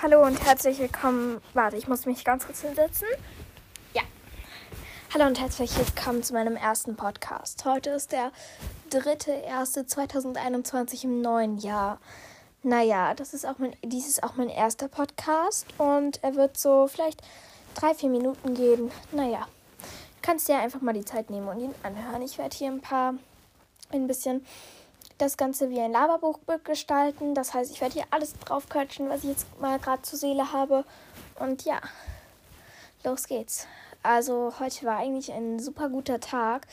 Hallo und herzlich willkommen. Warte, ich muss mich ganz kurz hinsetzen. Ja. Hallo und herzlich willkommen zu meinem ersten Podcast. Heute ist der 3.1.2021 im neuen Jahr. Naja, das ist auch mein, dies ist auch mein erster Podcast und er wird so vielleicht drei, vier Minuten gehen. Naja, kannst dir einfach mal die Zeit nehmen und ihn anhören. Ich werde hier ein paar, ein bisschen das Ganze wie ein Laberbuch gestalten. Das heißt, ich werde hier alles draufquatschen, was ich jetzt mal gerade zur Seele habe. Und ja, los geht's. Also heute war eigentlich ein super guter Tag.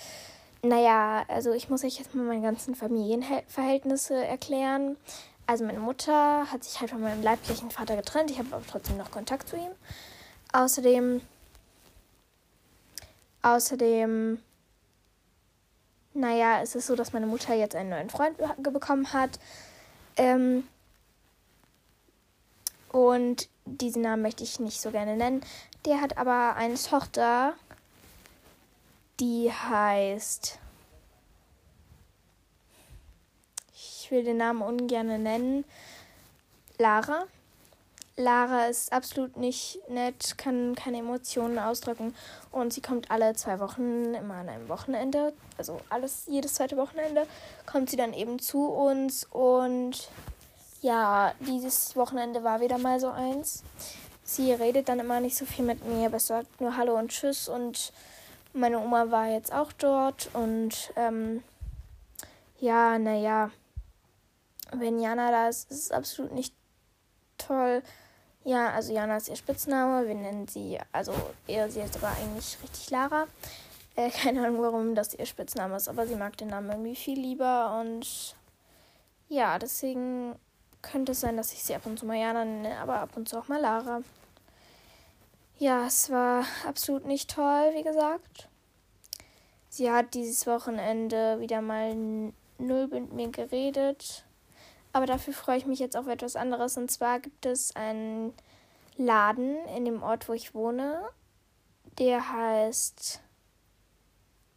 Naja, also ich muss euch jetzt mal meine ganzen Familienverhältnisse erklären. Also meine Mutter hat sich halt von meinem leiblichen Vater getrennt. Ich habe aber trotzdem noch Kontakt zu ihm. Außerdem, außerdem naja, es ist so, dass meine Mutter jetzt einen neuen Freund bekommen hat. Ähm, und diesen Namen möchte ich nicht so gerne nennen. Der hat aber eine Tochter, die heißt. Ich will den Namen ungern nennen. Lara. Lara ist absolut nicht nett, kann keine Emotionen ausdrücken und sie kommt alle zwei Wochen immer an einem Wochenende, also alles jedes zweite Wochenende kommt sie dann eben zu uns und ja, dieses Wochenende war wieder mal so eins. Sie redet dann immer nicht so viel mit mir, aber sagt nur Hallo und Tschüss und meine Oma war jetzt auch dort und ähm, ja, naja, wenn Jana da ist, ist es absolut nicht toll. Ja, also Jana ist ihr Spitzname. Wir nennen sie, also eher sie ist aber eigentlich richtig Lara. Äh, keine Ahnung, warum das ihr Spitzname ist, aber sie mag den Namen irgendwie viel lieber und ja, deswegen könnte es sein, dass ich sie ab und zu mal Jana nenne, aber ab und zu auch mal Lara. Ja, es war absolut nicht toll, wie gesagt. Sie hat dieses Wochenende wieder mal null mit mir geredet. Aber dafür freue ich mich jetzt auf etwas anderes. Und zwar gibt es einen Laden in dem Ort, wo ich wohne. Der heißt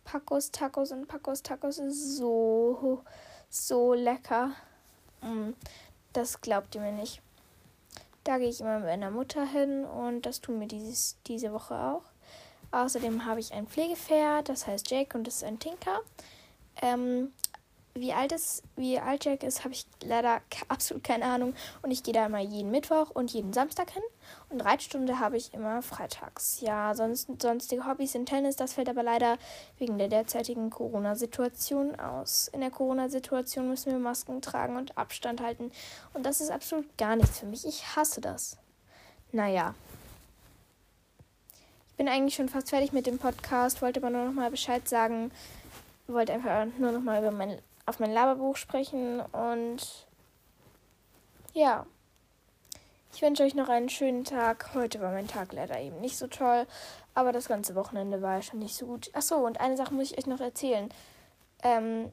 Pacos Tacos. Und Pacos Tacos ist so, so lecker. Mm, das glaubt ihr mir nicht. Da gehe ich immer mit meiner Mutter hin und das tun wir dieses, diese Woche auch. Außerdem habe ich ein Pflegepferd, das heißt Jake und das ist ein Tinker. Ähm, wie alt, es, wie alt Jack ist, habe ich leider absolut keine Ahnung. Und ich gehe da immer jeden Mittwoch und jeden Samstag hin. Und Reitstunde habe ich immer freitags. Ja, sonst, sonstige Hobbys sind Tennis. Das fällt aber leider wegen der derzeitigen Corona-Situation aus. In der Corona-Situation müssen wir Masken tragen und Abstand halten. Und das ist absolut gar nichts für mich. Ich hasse das. Naja. Ich bin eigentlich schon fast fertig mit dem Podcast, wollte aber nur noch mal Bescheid sagen. Wollte einfach nur noch mal über meine auf mein Laberbuch sprechen und ja. Ich wünsche euch noch einen schönen Tag. Heute war mein Tag leider eben nicht so toll, aber das ganze Wochenende war schon nicht so gut. Achso, und eine Sache muss ich euch noch erzählen. Ähm,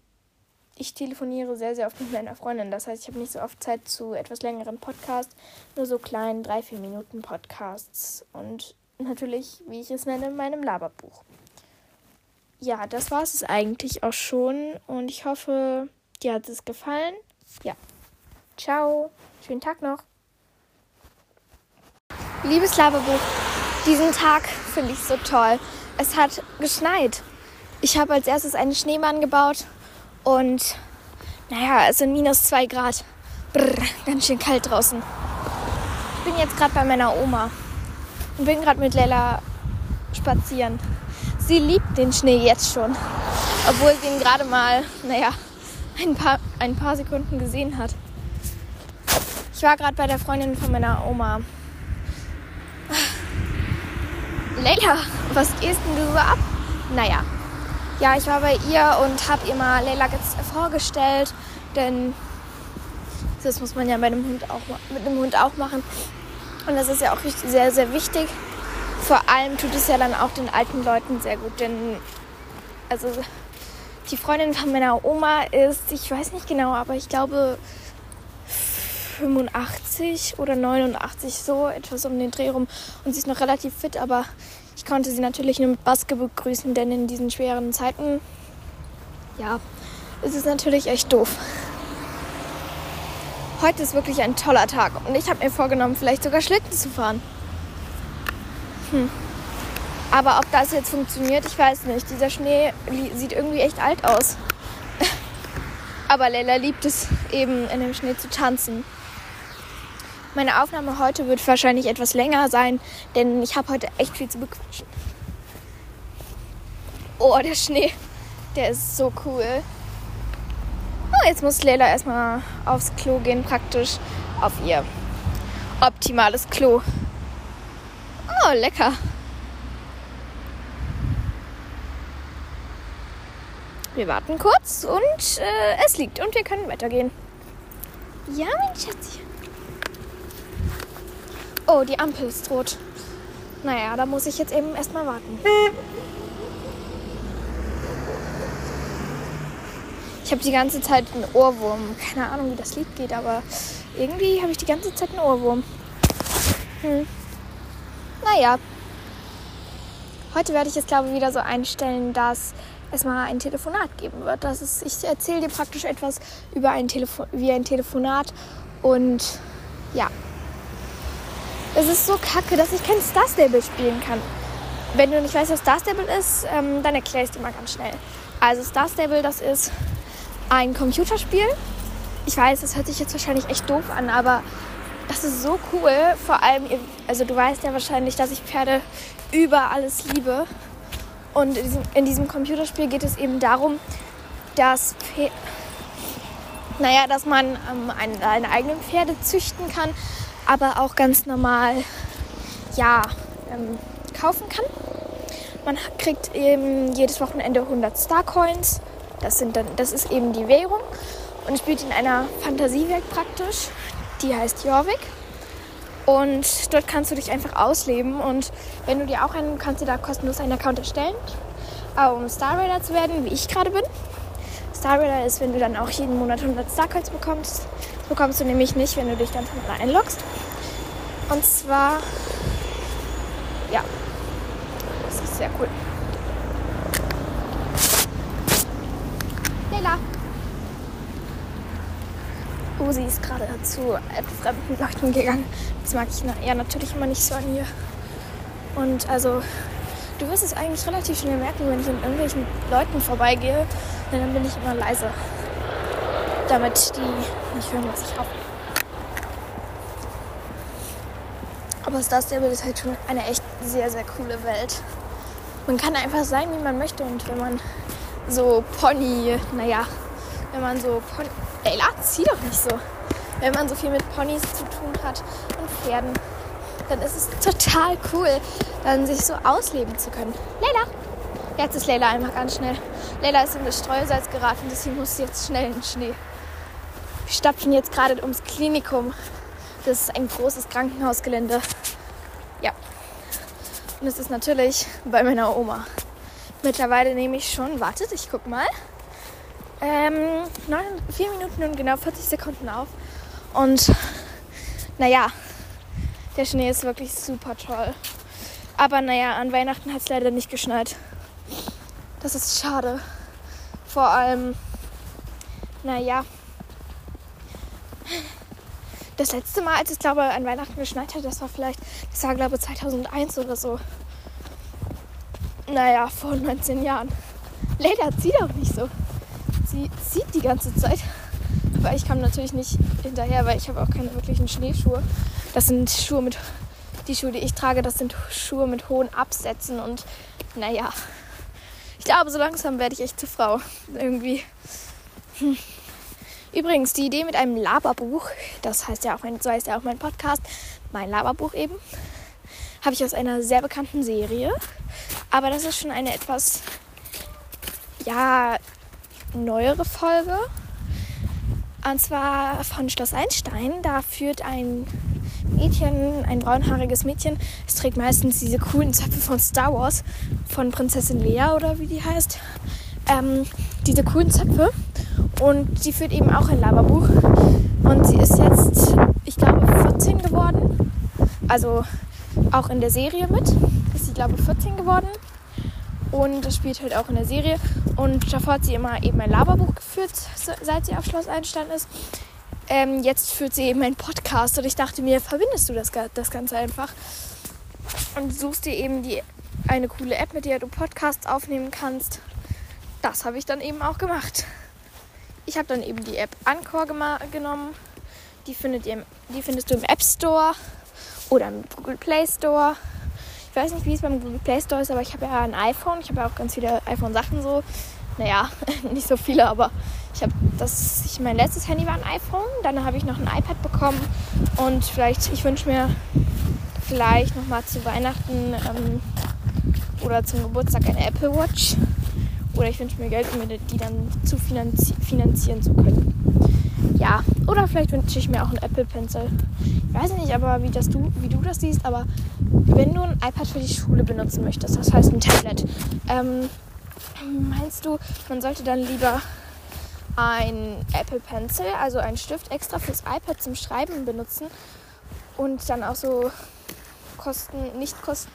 ich telefoniere sehr, sehr oft mit meiner Freundin. Das heißt, ich habe nicht so oft Zeit zu etwas längeren Podcasts, nur so kleinen, drei, vier Minuten Podcasts. Und natürlich, wie ich es nenne, in meinem Laberbuch ja, das war es eigentlich auch schon. Und ich hoffe, dir hat es gefallen. Ja. Ciao. Schönen Tag noch. Liebes Laberbuch, diesen Tag finde ich so toll. Es hat geschneit. Ich habe als erstes einen Schneemann gebaut und naja, es sind minus zwei Grad. Brr, ganz schön kalt draußen. Ich bin jetzt gerade bei meiner Oma und bin gerade mit Lella spazieren. Sie liebt den Schnee jetzt schon, obwohl sie ihn gerade mal, naja, ein paar, ein paar Sekunden gesehen hat. Ich war gerade bei der Freundin von meiner Oma. Leila, was gehst denn du so ab? Naja, ja, ich war bei ihr und habe ihr mal Leila vorgestellt, denn das muss man ja bei dem Hund auch mit dem Hund auch machen. Und das ist ja auch sehr, sehr wichtig vor allem tut es ja dann auch den alten Leuten sehr gut, denn also die Freundin von meiner Oma ist, ich weiß nicht genau, aber ich glaube 85 oder 89 so etwas um den Dreh rum und sie ist noch relativ fit, aber ich konnte sie natürlich nur mit Baske begrüßen, denn in diesen schweren Zeiten ja, ist es natürlich echt doof. Heute ist wirklich ein toller Tag und ich habe mir vorgenommen, vielleicht sogar Schlitten zu fahren. Hm. Aber ob das jetzt funktioniert, ich weiß nicht. Dieser Schnee sieht irgendwie echt alt aus. Aber Leila liebt es eben in dem Schnee zu tanzen. Meine Aufnahme heute wird wahrscheinlich etwas länger sein, denn ich habe heute echt viel zu bequatschen. Oh, der Schnee, der ist so cool. Oh, jetzt muss Leila erstmal aufs Klo gehen, praktisch auf ihr optimales Klo. Oh, lecker. Wir warten kurz und äh, es liegt und wir können weitergehen. Ja, mein Schatz. Oh, die Ampel ist rot. Naja, da muss ich jetzt eben erstmal warten. Ich habe die ganze Zeit einen Ohrwurm. Keine Ahnung, wie das Lied geht, aber irgendwie habe ich die ganze Zeit einen Ohrwurm. Hm. Naja. Heute werde ich es, glaube ich, wieder so einstellen, dass es mal ein Telefonat geben wird. Das ist, ich erzähle dir praktisch etwas über ein Telefon, wie ein Telefonat und ja. Es ist so kacke, dass ich kein Star Stable spielen kann. Wenn du nicht weißt, was Star Stable ist, ähm, dann erkläre ich es dir mal ganz schnell. Also Star Stable, das ist ein Computerspiel. Ich weiß, das hört sich jetzt wahrscheinlich echt doof an, aber das ist so cool. Vor allem, also du weißt ja wahrscheinlich, dass ich Pferde über alles liebe. Und in diesem, in diesem Computerspiel geht es eben darum, dass, naja, dass man ähm, einen, seine eigenen Pferde züchten kann, aber auch ganz normal ja, ähm, kaufen kann. Man kriegt eben jedes Wochenende 100 Starcoins. Das, sind dann, das ist eben die Währung. Und spielt in einer Fantasiewelt praktisch. Die heißt Jorvik. Und dort kannst du dich einfach ausleben. Und wenn du dir auch einen, kannst du da kostenlos einen Account erstellen. Aber um Star Raider zu werden, wie ich gerade bin. Star Raider ist, wenn du dann auch jeden Monat 100 Starcoins bekommst. Das bekommst du nämlich nicht, wenn du dich dann von einloggst. Und zwar, ja, das ist sehr cool. Leila. Oh, sie ist gerade zu fremden Leuten gegangen. Das mag ich ja natürlich immer nicht so an ihr. Und also, du wirst es eigentlich relativ schnell merken, wenn ich an irgendwelchen Leuten vorbeigehe, denn dann bin ich immer leise. Damit die nicht hören, was ich aufnehme. Aber Star Stable ist halt schon eine echt sehr, sehr coole Welt. Man kann einfach sein, wie man möchte. Und wenn man so Pony, naja, wenn man so Pony. Ey, zieh doch nicht so. Wenn man so viel mit Ponys zu tun hat und Pferden, dann ist es total cool, dann sich so ausleben zu können. Leila! Jetzt ist Leila einfach ganz schnell. Leila ist in das Streusalz geraten, deswegen muss sie jetzt schnell in den Schnee. Wir stapfen jetzt gerade ums Klinikum. Das ist ein großes Krankenhausgelände. Ja. Und es ist natürlich bei meiner Oma. Mittlerweile nehme ich schon, wartet, ich guck mal. Ähm, 9, 4 Minuten und genau 40 Sekunden auf. Und naja, der Schnee ist wirklich super toll. Aber naja, an Weihnachten hat es leider nicht geschneit. Das ist schade. Vor allem, naja, das letzte Mal, als es glaube an Weihnachten geschneit hat, das war vielleicht, das war glaube 2001 oder so. Naja, vor 19 Jahren. Leda, zieh doch nicht so. Sie zieht die ganze Zeit. Aber ich kam natürlich nicht hinterher, weil ich habe auch keine wirklichen Schneeschuhe. Das sind Schuhe mit, die Schuhe, die ich trage, das sind Schuhe mit hohen Absätzen und naja. Ich glaube, so langsam werde ich echt zur Frau. Irgendwie. Hm. Übrigens, die Idee mit einem Laberbuch, das heißt ja auch mein, so heißt ja auch mein Podcast, mein Laberbuch eben, habe ich aus einer sehr bekannten Serie. Aber das ist schon eine etwas, ja, neuere Folge. Und zwar von Schloss Einstein. Da führt ein Mädchen, ein braunhaariges Mädchen, es trägt meistens diese coolen Zöpfe von Star Wars, von Prinzessin Lea oder wie die heißt. Ähm, diese coolen Zöpfe und sie führt eben auch ein Laberbuch. Und sie ist jetzt, ich glaube, 14 geworden. Also auch in der Serie mit. Ist sie, glaube ich, 14 geworden. Und das spielt halt auch in der Serie. Und davor hat sie immer eben ein Laberbuch geführt, seit sie auf Schloss Einstein ist. ähm, jetzt führt sie eben einen Podcast und ich dachte mir, verbindest du das, das Ganze einfach und suchst dir eben die, eine coole App, mit der du Podcasts aufnehmen kannst. Das habe ich dann eben auch gemacht. Ich habe dann eben die App Anchor genommen. Die, findet ihr, die findest du im App Store oder im Google Play Store. Ich weiß nicht, wie es beim Google Play Store ist, aber ich habe ja ein iPhone. Ich habe ja auch ganz viele iPhone-Sachen so. Naja, nicht so viele, aber ich habe das. Ich, mein letztes Handy war ein iPhone. Dann habe ich noch ein iPad bekommen. Und vielleicht, ich wünsche mir vielleicht nochmal zu Weihnachten ähm, oder zum Geburtstag eine Apple Watch. Oder ich wünsche mir Geld, um mir die dann zu finanzi finanzieren zu können. Ja, oder vielleicht wünsche ich mir auch einen Apple Pencil. Ich weiß nicht, aber wie, das du, wie du das siehst, aber wenn du ein iPad für die Schule benutzen möchtest, das heißt ein Tablet, ähm, meinst du, man sollte dann lieber ein Apple Pencil, also einen Stift extra fürs iPad zum Schreiben benutzen und dann auch so kosten, nicht, kost,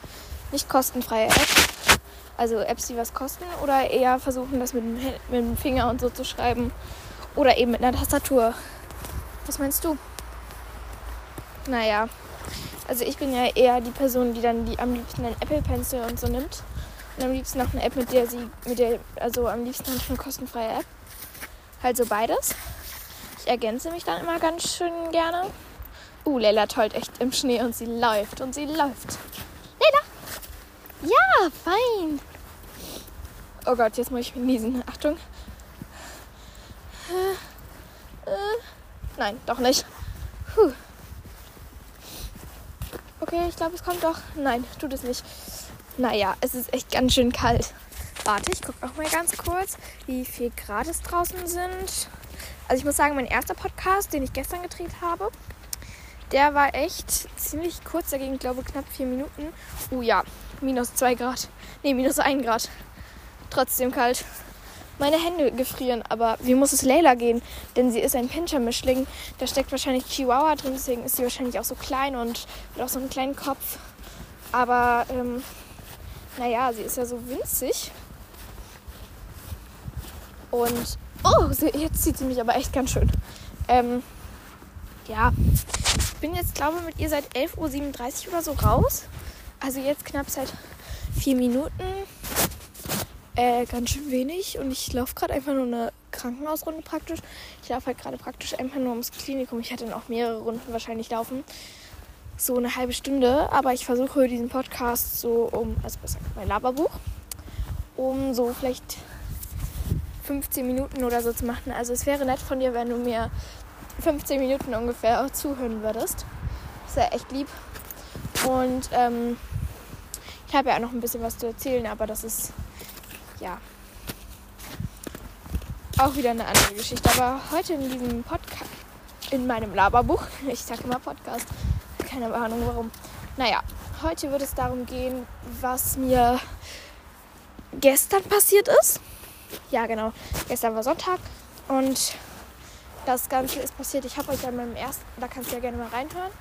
nicht kostenfreie Apps, also Apps, die was kosten, oder eher versuchen, das mit mit dem Finger und so zu schreiben oder eben mit einer Tastatur. Was meinst du? Naja, also ich bin ja eher die Person, die dann die am liebsten einen Apple Pencil und so nimmt. Und am liebsten noch eine App, mit der sie, mit der, also am liebsten noch eine kostenfreie App. Halt so beides. Ich ergänze mich dann immer ganz schön gerne. Uh, Leila tollt echt im Schnee und sie läuft und sie läuft. Leila! Ja, fein! Oh Gott, jetzt muss ich niesen. Achtung. Äh, äh, nein, doch nicht. Puh. Okay, ich glaube, es kommt doch. Nein, tut es nicht. Naja, es ist echt ganz schön kalt. Warte, ich gucke noch mal ganz kurz, wie viel Grad es draußen sind. Also ich muss sagen, mein erster Podcast, den ich gestern gedreht habe, der war echt ziemlich kurz. Ging, glaube ich, knapp vier Minuten. Oh ja, minus zwei Grad. Ne, minus ein Grad. Trotzdem kalt. Meine Hände gefrieren, aber wie muss es Layla gehen? Denn sie ist ein Pinscher-Mischling. Da steckt wahrscheinlich Chihuahua drin, deswegen ist sie wahrscheinlich auch so klein und hat auch so einen kleinen Kopf. Aber, ähm, naja, sie ist ja so winzig. Und, oh, jetzt zieht sie mich aber echt ganz schön. Ähm, ja, ich bin jetzt, glaube ich, mit ihr seit 11.37 Uhr oder so raus. Also jetzt knapp seit vier Minuten. Äh, ganz schön wenig. Und ich laufe gerade einfach nur eine Krankenhausrunde praktisch. Ich laufe halt gerade praktisch einfach nur ums Klinikum. Ich hätte noch mehrere Runden wahrscheinlich laufen. So eine halbe Stunde. Aber ich versuche diesen Podcast so um, also besser mein Laberbuch, um so vielleicht 15 Minuten oder so zu machen. Also es wäre nett von dir, wenn du mir 15 Minuten ungefähr auch zuhören würdest. Das wäre echt lieb. Und ähm, ich habe ja auch noch ein bisschen was zu erzählen, aber das ist ja auch wieder eine andere Geschichte. Aber heute in diesem Podcast, in meinem Laberbuch, ich sage immer Podcast, keine Ahnung warum. Naja, heute wird es darum gehen, was mir gestern passiert ist. Ja, genau. Gestern war Sonntag und das Ganze ist passiert. Ich habe euch ja meinem ersten, da kannst du ja gerne mal reinhören,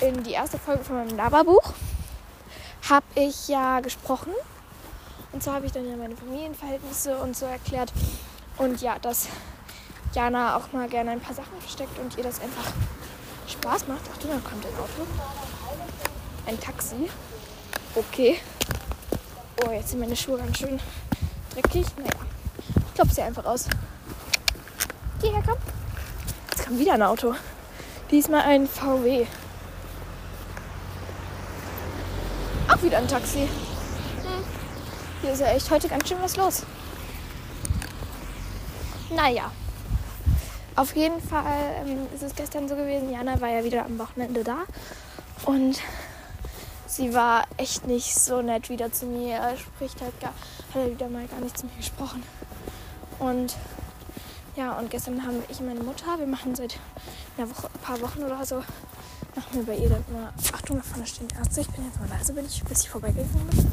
in die erste Folge von meinem Laberbuch habe ich ja gesprochen. Und zwar habe ich dann ja meine Familienverhältnisse und so erklärt. Und ja, dass Jana auch mal gerne ein paar Sachen versteckt und ihr das einfach Spaß macht. Ach du, da kommt ein Auto. Ein Taxi. Okay. Oh, jetzt sind meine Schuhe ganz schön dreckig. Naja, ich klopfe sie einfach aus. Geh her, komm kam wieder ein Auto. Diesmal ein VW. Auch wieder ein Taxi. Hier ist ja echt heute ganz schön was los. Naja. Auf jeden Fall ähm, ist es gestern so gewesen. Jana war ja wieder am Wochenende da. Und sie war echt nicht so nett wieder zu mir. Er spricht halt gar, hat er wieder mal gar nicht zu mir gesprochen. Und ja, und gestern haben ich und meine Mutter, wir machen seit einer Woche, ein paar Wochen oder so, machen wir bei ihr dann immer, Achtung, da vorne stehen Ärzte, ich bin jetzt mal leise, bin ich, bis ich vorbeigegangen bin.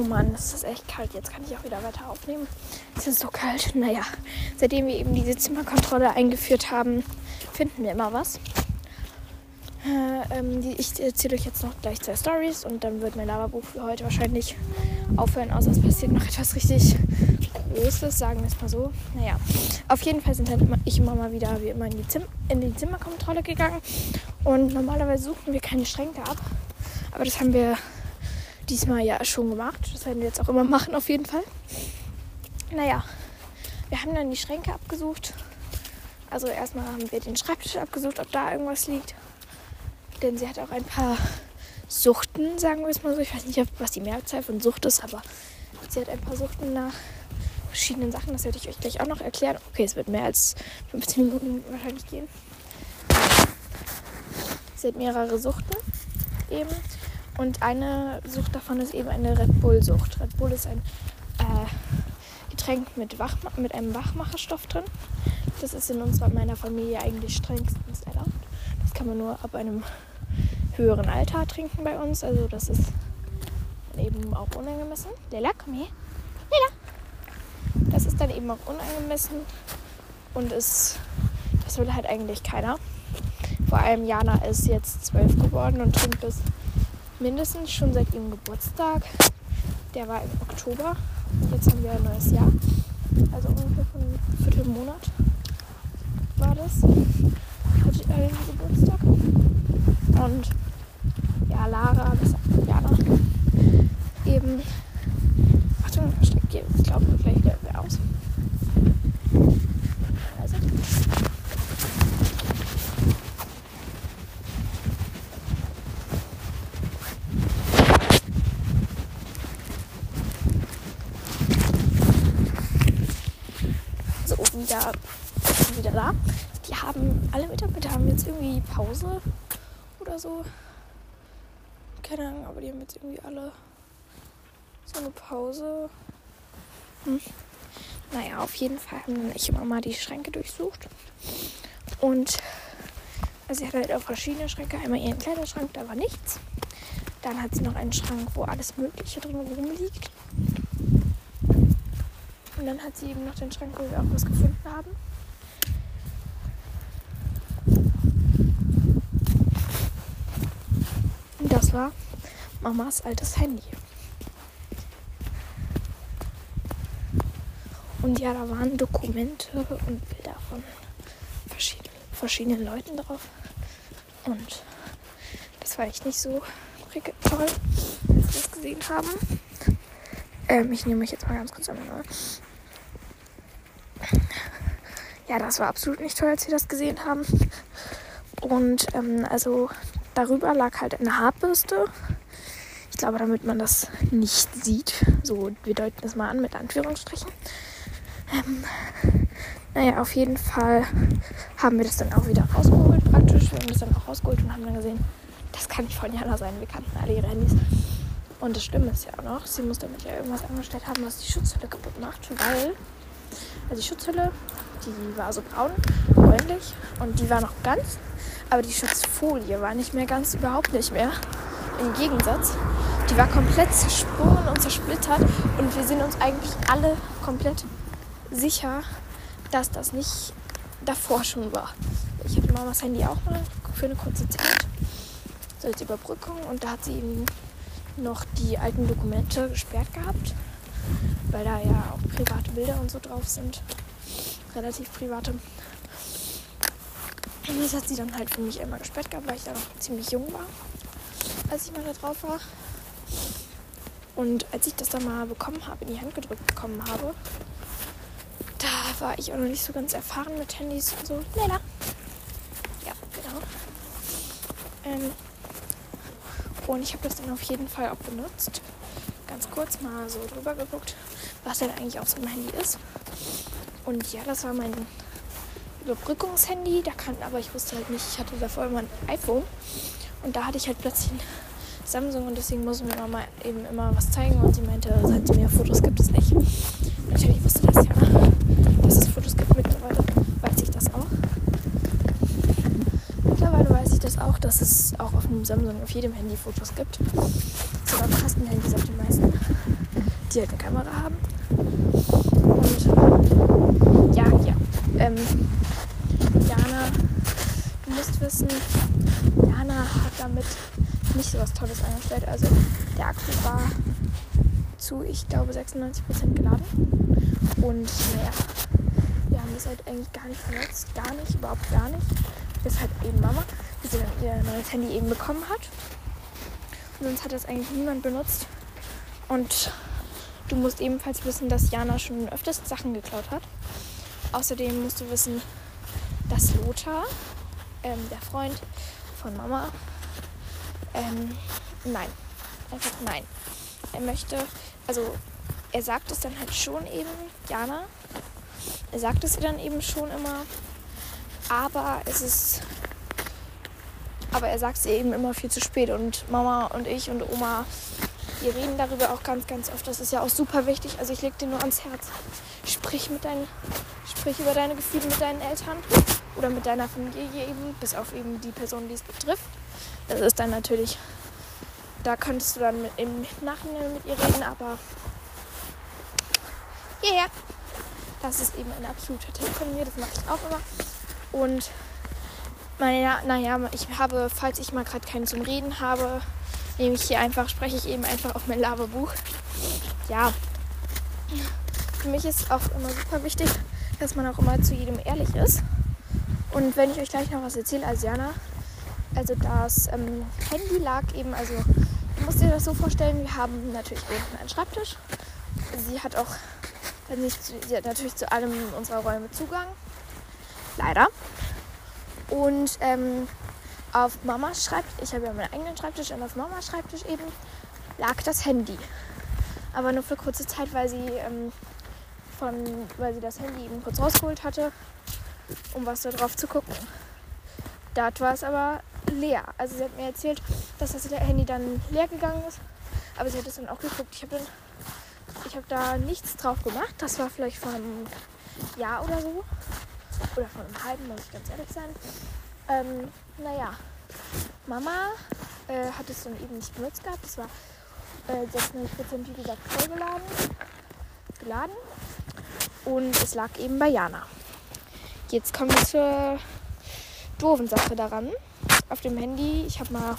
Oh Mann, es ist echt kalt. Jetzt kann ich auch wieder weiter aufnehmen. Es ist so kalt. Naja, seitdem wir eben diese Zimmerkontrolle eingeführt haben, finden wir immer was. Äh, ähm, ich erzähle euch jetzt noch gleich zwei Stories und dann wird mein Lavabuch für heute wahrscheinlich aufhören, außer es passiert noch etwas richtig Großes, sagen wir es mal so. Naja, auf jeden Fall sind halt ich immer mal wieder wie immer in die, Zim in die Zimmerkontrolle gegangen und normalerweise suchen wir keine Schränke ab, aber das haben wir diesmal ja schon gemacht. Das werden wir jetzt auch immer machen, auf jeden Fall. Naja, wir haben dann die Schränke abgesucht. Also erstmal haben wir den Schreibtisch abgesucht, ob da irgendwas liegt. Denn sie hat auch ein paar Suchten, sagen wir es mal so. Ich weiß nicht, was die Mehrzahl von Sucht ist, aber sie hat ein paar Suchten nach verschiedenen Sachen. Das werde ich euch gleich auch noch erklären. Okay, es wird mehr als 15 Minuten wahrscheinlich gehen. Sie hat mehrere Suchten eben. Und eine Sucht davon ist eben eine Red Bull-Sucht. Red Bull ist ein äh, Getränk mit, Wach mit einem Wachmacherstoff drin. Das ist in unserer meiner Familie eigentlich strengstens erlaubt. Das kann man nur ab einem höheren Alter trinken bei uns. Also das ist eben auch unangemessen. Lela, komm her. Lela. Das ist dann eben auch unangemessen und ist, das will halt eigentlich keiner. Vor allem Jana ist jetzt zwölf geworden und trinkt bis mindestens schon seit ihrem Geburtstag. Der war im Oktober. Jetzt haben wir ein neues Jahr. Also ungefähr von einem Viertelmonat war das. Hatte er den Geburtstag. Und ja, Lara, das Jana, eben. Achtung, ich glaube, gleich wieder aus. Also. Wieder, wieder da. Die haben, alle Mitarbeiter haben jetzt irgendwie Pause oder so. Keine Ahnung, aber die haben jetzt irgendwie alle so eine Pause. Hm. Naja, auf jeden Fall haben ich immer mal die Schränke durchsucht. Und also sie hat halt auch verschiedene Schränke. Einmal ihren Kleiderschrank, da war nichts. Dann hat sie noch einen Schrank, wo alles Mögliche drin rumliegt. Und dann hat sie eben noch den Schrank, wo wir auch was gefunden haben. Und das war Mamas altes Handy. Und ja, da waren Dokumente und Bilder von verschiedenen, verschiedenen Leuten drauf. Und das war echt nicht so toll, als wir das gesehen haben. Ähm, ich nehme mich jetzt mal ganz kurz an. Ja, das war absolut nicht toll, als wir das gesehen haben. Und ähm, also darüber lag halt eine Haarbürste. Ich glaube, damit man das nicht sieht. So, wir deuten das mal an mit Anführungsstrichen. Ähm, naja, auf jeden Fall haben wir das dann auch wieder rausgeholt praktisch. Wir haben das dann auch rausgeholt und haben dann gesehen, das kann nicht von Jana sein. Wir kannten alle ihre Handys. Und das Stimme ist ja auch noch. Sie muss damit ja irgendwas angestellt haben, was die Schutzhülle kaputt macht, weil also die Schutzhülle die war so braun, bräunlich und die war noch ganz, aber die Schutzfolie war nicht mehr ganz, überhaupt nicht mehr. Im Gegensatz, die war komplett zersprungen und zersplittert und wir sind uns eigentlich alle komplett sicher, dass das nicht davor schon war. Ich hatte Mamas Handy auch mal für eine kurze Zeit, so als Überbrückung und da hat sie eben noch die alten Dokumente gesperrt gehabt, weil da ja auch private Bilder und so drauf sind relativ private. Und das hat sie dann halt für mich immer gesperrt gehabt, weil ich da noch ziemlich jung war, als ich mal da drauf war. Und als ich das dann mal bekommen habe, in die Hand gedrückt bekommen habe, da war ich auch noch nicht so ganz erfahren mit Handys und so. Leila. Ja, genau. Ähm, und ich habe das dann auf jeden Fall auch benutzt. Ganz kurz mal so drüber geguckt, was denn eigentlich auf so einem Handy ist. Und ja, das war mein Überbrückungshandy. Da kann, aber ich wusste halt nicht, ich hatte davor immer ein iPhone. Und da hatte ich halt plötzlich ein Samsung und deswegen mussten wir Mama eben immer was zeigen. Und sie meinte, seit sie mir Fotos gibt es nicht. Natürlich wusste das ja, dass es Fotos gibt. Mittlerweile weiß ich das auch. Mittlerweile weiß ich das auch, dass es auch auf dem Samsung auf jedem Handy Fotos gibt. Sogar auf Kastenhandys auf den meisten. die halt eine Kamera haben. Und ja, ja. Ähm, Jana, du musst wissen, Jana hat damit nicht so was Tolles angestellt. Also der Akku war zu, ich glaube, 96% geladen. Und naja, wir haben das halt eigentlich gar nicht benutzt. Gar nicht, überhaupt gar nicht. Deshalb eben Mama, die ihr neues Handy eben bekommen hat. Sonst hat das eigentlich niemand benutzt. Und du musst ebenfalls wissen, dass Jana schon öfters Sachen geklaut hat. Außerdem musst du wissen, dass Lothar, ähm, der Freund von Mama, ähm, nein, einfach nein. Er möchte, also er sagt es dann halt schon eben, Jana, er sagt es ihr dann eben schon immer, aber es ist, aber er sagt es eben immer viel zu spät und Mama und ich und Oma, wir reden darüber auch ganz, ganz oft. Das ist ja auch super wichtig. Also ich leg dir nur ans Herz. Sprich mit deinen, sprich über deine Gefühle mit deinen Eltern oder mit deiner Familie eben, bis auf eben die Person, die es betrifft. Das ist dann natürlich, da könntest du dann mit, im Nachhinein mit ihr reden, aber ja, yeah. das ist eben ein absoluter Tipp von mir, das mache ich auch immer. Und naja, naja, ich habe, falls ich mal gerade keinen zum Reden habe, nehme ich hier einfach, spreche ich eben einfach auf mein Laberbuch. Ja, für mich ist auch immer super wichtig, dass man auch immer zu jedem ehrlich ist. Und wenn ich euch gleich noch was erzähle, Asiana, also das ähm, Handy lag eben, also du musst dir das so vorstellen, wir haben natürlich unten einen Schreibtisch. Sie hat auch sie hat natürlich zu allem unserer Räume Zugang. Leider. Und ähm, auf Mamas Schreibtisch, ich habe ja meinen eigenen Schreibtisch und auf Mamas Schreibtisch eben lag das Handy. Aber nur für kurze Zeit, weil sie ähm, von, weil sie das Handy eben kurz rausgeholt hatte, um was da drauf zu gucken. Dort war es aber leer. Also sie hat mir erzählt, dass das Handy dann leer gegangen ist. Aber sie hat es dann auch geguckt. Ich habe hab da nichts drauf gemacht. Das war vielleicht vor einem Jahr oder so. Oder vor einem halben, muss ich ganz ehrlich sein. Ähm, naja, Mama äh, hat es dann eben nicht benutzt gehabt. Es war äh, 96% wie gesagt vollgeladen. Geladen. Und es lag eben bei Jana. Jetzt kommen wir zur doofen Sache daran. Auf dem Handy, ich habe mal,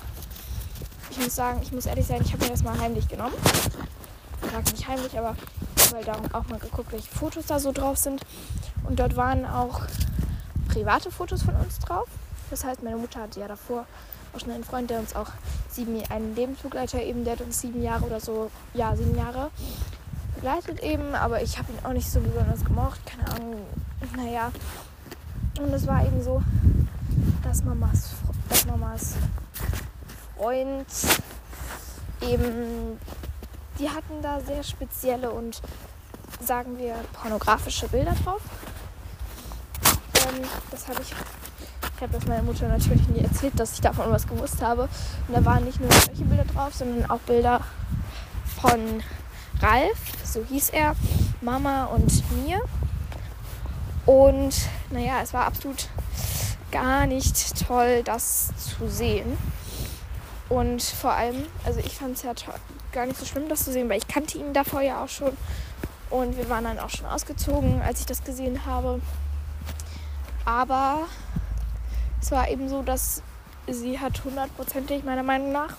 ich muss sagen, ich muss ehrlich sein, ich habe mir das mal heimlich genommen. Ich sage nicht heimlich, aber weil da auch mal geguckt, welche Fotos da so drauf sind. Und dort waren auch private Fotos von uns drauf. Das heißt, meine Mutter hatte ja davor auch schon einen Freund, der uns auch sieben, einen Lebensbegleiter eben, der hat uns sieben Jahre oder so, ja, sieben Jahre begleitet eben, aber ich habe ihn auch nicht so besonders gemocht, keine Ahnung, naja. Und es war eben so, dass Mamas, dass Mamas Freund eben, die hatten da sehr spezielle und sagen wir pornografische Bilder drauf. Ähm, das habe ich ich habe das meiner Mutter natürlich nie erzählt, dass ich davon was gewusst habe. Und da waren nicht nur solche Bilder drauf, sondern auch Bilder von Ralf, so hieß er, Mama und mir. Und naja, es war absolut gar nicht toll, das zu sehen. Und vor allem, also ich fand es ja gar nicht so schlimm, das zu sehen, weil ich kannte ihn davor ja auch schon. Und wir waren dann auch schon ausgezogen, als ich das gesehen habe. Aber es war eben so, dass sie hat hundertprozentig, meiner Meinung nach,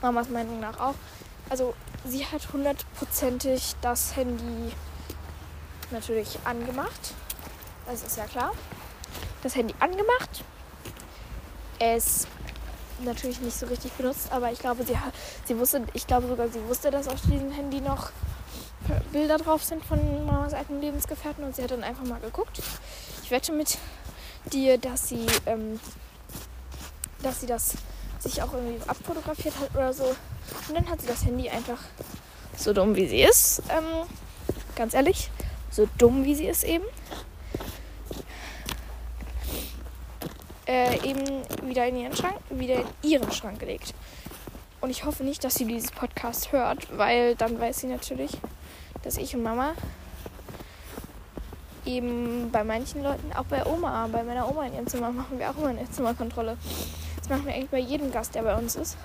Mamas Meinung nach auch, also sie hat hundertprozentig das Handy natürlich angemacht. Das ist ja klar. Das Handy angemacht. Es natürlich nicht so richtig benutzt, aber ich glaube, sie, sie wusste, ich glaube sogar, sie wusste, dass auf diesem Handy noch Bilder drauf sind von Mamas alten Lebensgefährten und sie hat dann einfach mal geguckt. Wette mit dir, dass sie, ähm, dass sie das sich auch irgendwie abfotografiert hat oder so. Und dann hat sie das Handy einfach so dumm wie sie ist, ähm, ganz ehrlich, so dumm wie sie ist eben, äh, eben wieder in ihren Schrank, wieder in ihren Schrank gelegt. Und ich hoffe nicht, dass sie dieses Podcast hört, weil dann weiß sie natürlich, dass ich und Mama eben bei manchen Leuten, auch bei Oma, bei meiner Oma in ihrem Zimmer, machen wir auch immer eine Zimmerkontrolle. Das machen wir eigentlich bei jedem Gast, der bei uns ist.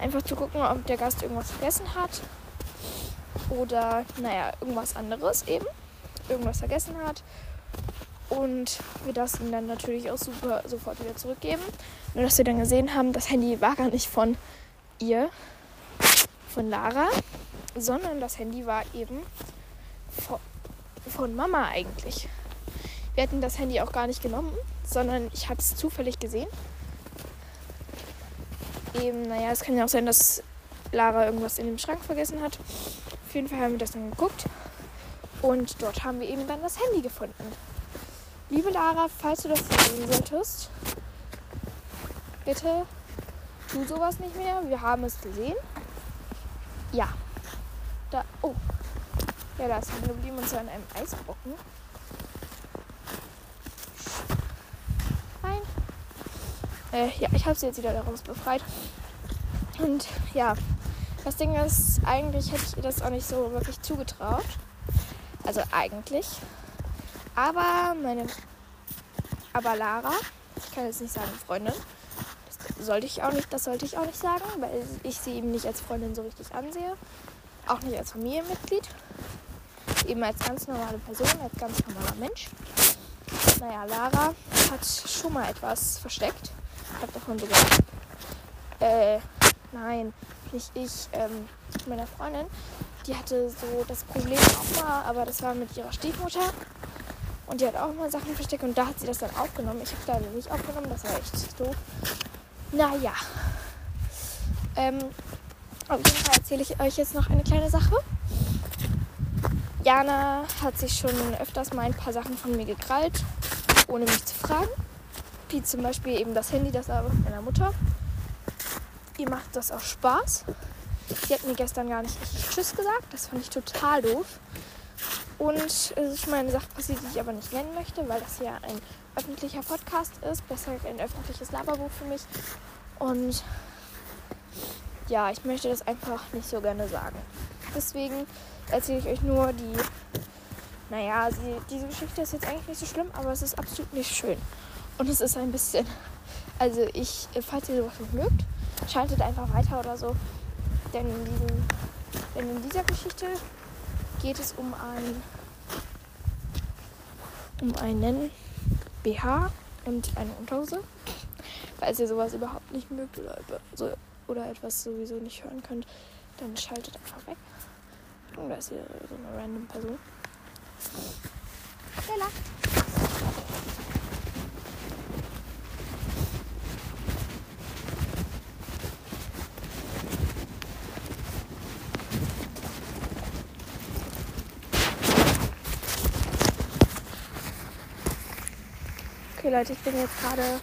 Einfach zu gucken, ob der Gast irgendwas vergessen hat. oder naja, irgendwas anderes eben, irgendwas vergessen hat. Und wir das ihm dann natürlich auch super sofort wieder zurückgeben. Nur dass wir dann gesehen haben, das Handy war gar nicht von ihr, von Lara, sondern das Handy war eben von, Mama eigentlich. Wir hätten das Handy auch gar nicht genommen, sondern ich habe es zufällig gesehen. Eben, naja, es kann ja auch sein, dass Lara irgendwas in dem Schrank vergessen hat. Auf jeden Fall haben wir das dann geguckt. Und dort haben wir eben dann das Handy gefunden. Liebe Lara, falls du das sehen solltest, bitte tu sowas nicht mehr. Wir haben es gesehen. Ja. Da. Oh. Ja, da ist hängen geblieben und zwar in einem Eisbrocken. Nein. Äh, ja, ich habe sie jetzt wieder daraus befreit. Und ja, das Ding ist, eigentlich hätte ich ihr das auch nicht so wirklich zugetraut. Also eigentlich. Aber meine. Aber Lara, ich kann jetzt nicht sagen Freundin, das sollte ich auch nicht, das sollte ich auch nicht sagen, weil ich sie eben nicht als Freundin so richtig ansehe. Auch nicht als Familienmitglied. Eben als ganz normale Person, als ganz normaler Mensch. Naja, Lara hat schon mal etwas versteckt. Ich habe davon sogar. Äh, nein, nicht ich, ähm, meiner Freundin. Die hatte so das Problem auch mal, aber das war mit ihrer Stiefmutter. Und die hat auch mal Sachen versteckt und da hat sie das dann aufgenommen. Ich habe leider nicht aufgenommen, das war echt doof. Naja. Ähm, auf jeden Fall erzähle ich euch jetzt noch eine kleine Sache. Jana hat sich schon öfters mal ein paar Sachen von mir gekrallt, ohne mich zu fragen. Wie zum Beispiel eben das Handy, das aber meiner Mutter. Ihr macht das auch Spaß. Sie hat mir gestern gar nicht richtig Tschüss gesagt. Das fand ich total doof. Und es ist schon mal eine Sache passiert, die ich aber nicht nennen möchte, weil das ja ein öffentlicher Podcast ist. Besser ein öffentliches Laberbuch für mich. Und ja, ich möchte das einfach nicht so gerne sagen. Deswegen erzähle ich euch nur die. Naja, sie, diese Geschichte ist jetzt eigentlich nicht so schlimm, aber es ist absolut nicht schön. Und es ist ein bisschen. Also, ich, falls ihr sowas nicht mögt, schaltet einfach weiter oder so. Denn in, diesem, denn in dieser Geschichte geht es um ein um einen BH und eine Unterhose. Falls ihr sowas überhaupt nicht mögt oder, oder etwas sowieso nicht hören könnt, dann schaltet einfach weg. Und da ist hier so eine random Person. Der lacht. Okay, Leute, ich bin jetzt gerade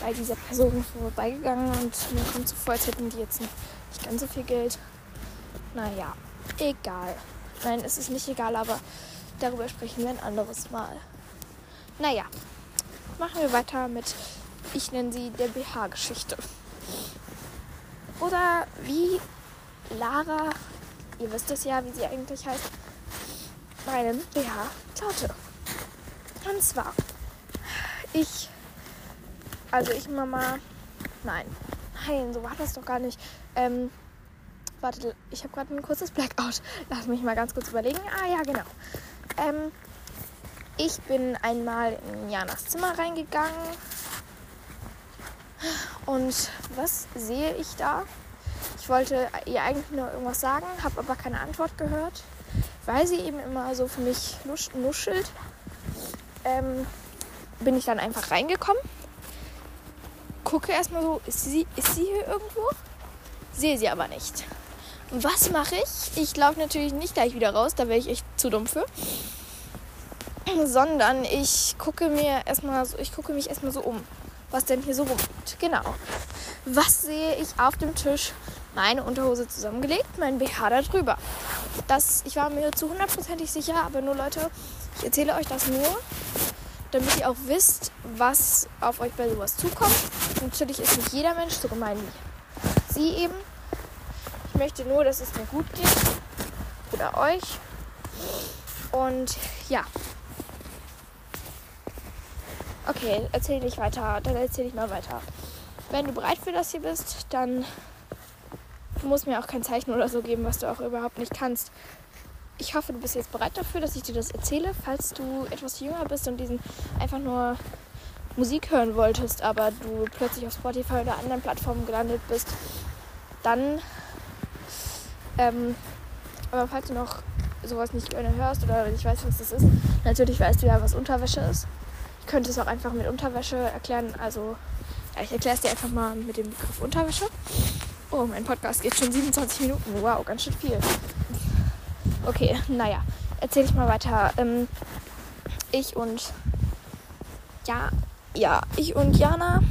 bei dieser Person vorbeigegangen und mir kommt so vor, als hätten die jetzt nicht ganz so viel Geld. Naja, egal. Nein, es ist nicht egal, aber darüber sprechen wir ein anderes Mal. Naja, machen wir weiter mit, ich nenne sie der BH-Geschichte. Oder wie Lara, ihr wisst es ja, wie sie eigentlich heißt, meinen BH klaute. Und zwar ich, also ich Mama, nein, nein, so war das doch gar nicht. Ähm, warte, ich habe gerade ein kurzes Blackout. Lass mich mal ganz kurz überlegen. Ah ja, genau. Ähm, ich bin einmal in Janas Zimmer reingegangen. Und was sehe ich da? Ich wollte ihr eigentlich nur irgendwas sagen, habe aber keine Antwort gehört, weil sie eben immer so für mich nuschelt. Ähm, bin ich dann einfach reingekommen. Gucke erstmal so, ist sie, ist sie hier irgendwo? Sehe sie aber nicht. Was mache ich? Ich laufe natürlich nicht gleich wieder raus, da wäre ich echt zu dumm für. Sondern ich gucke mir erstmal so, ich gucke mich erstmal so um, was denn hier so rumliegt. Genau. Was sehe ich auf dem Tisch? Meine Unterhose zusammengelegt, mein BH da drüber. Das, ich war mir zu hundertprozentig sicher, aber nur Leute, ich erzähle euch das nur, damit ihr auch wisst, was auf euch bei sowas zukommt. Natürlich ist nicht jeder Mensch so gemein wie sie eben. Möchte nur, dass es mir gut geht. Oder euch. Und ja. Okay, erzähle ich weiter. Dann erzähle ich mal weiter. Wenn du bereit für das hier bist, dann Du mir auch kein Zeichen oder so geben, was du auch überhaupt nicht kannst. Ich hoffe, du bist jetzt bereit dafür, dass ich dir das erzähle. Falls du etwas jünger bist und diesen einfach nur Musik hören wolltest, aber du plötzlich auf Spotify oder anderen Plattformen gelandet bist, dann. Ähm, aber falls du noch sowas nicht gerne hörst oder nicht weißt, was das ist, natürlich weißt du ja, was Unterwäsche ist. Ich könnte es auch einfach mit Unterwäsche erklären. Also, ja, ich erkläre es dir einfach mal mit dem Begriff Unterwäsche. Oh, mein Podcast geht schon 27 Minuten. Wow, ganz schön viel. Okay, naja, erzähle ich mal weiter. Ähm, ich und ja, ja, ich und Jana.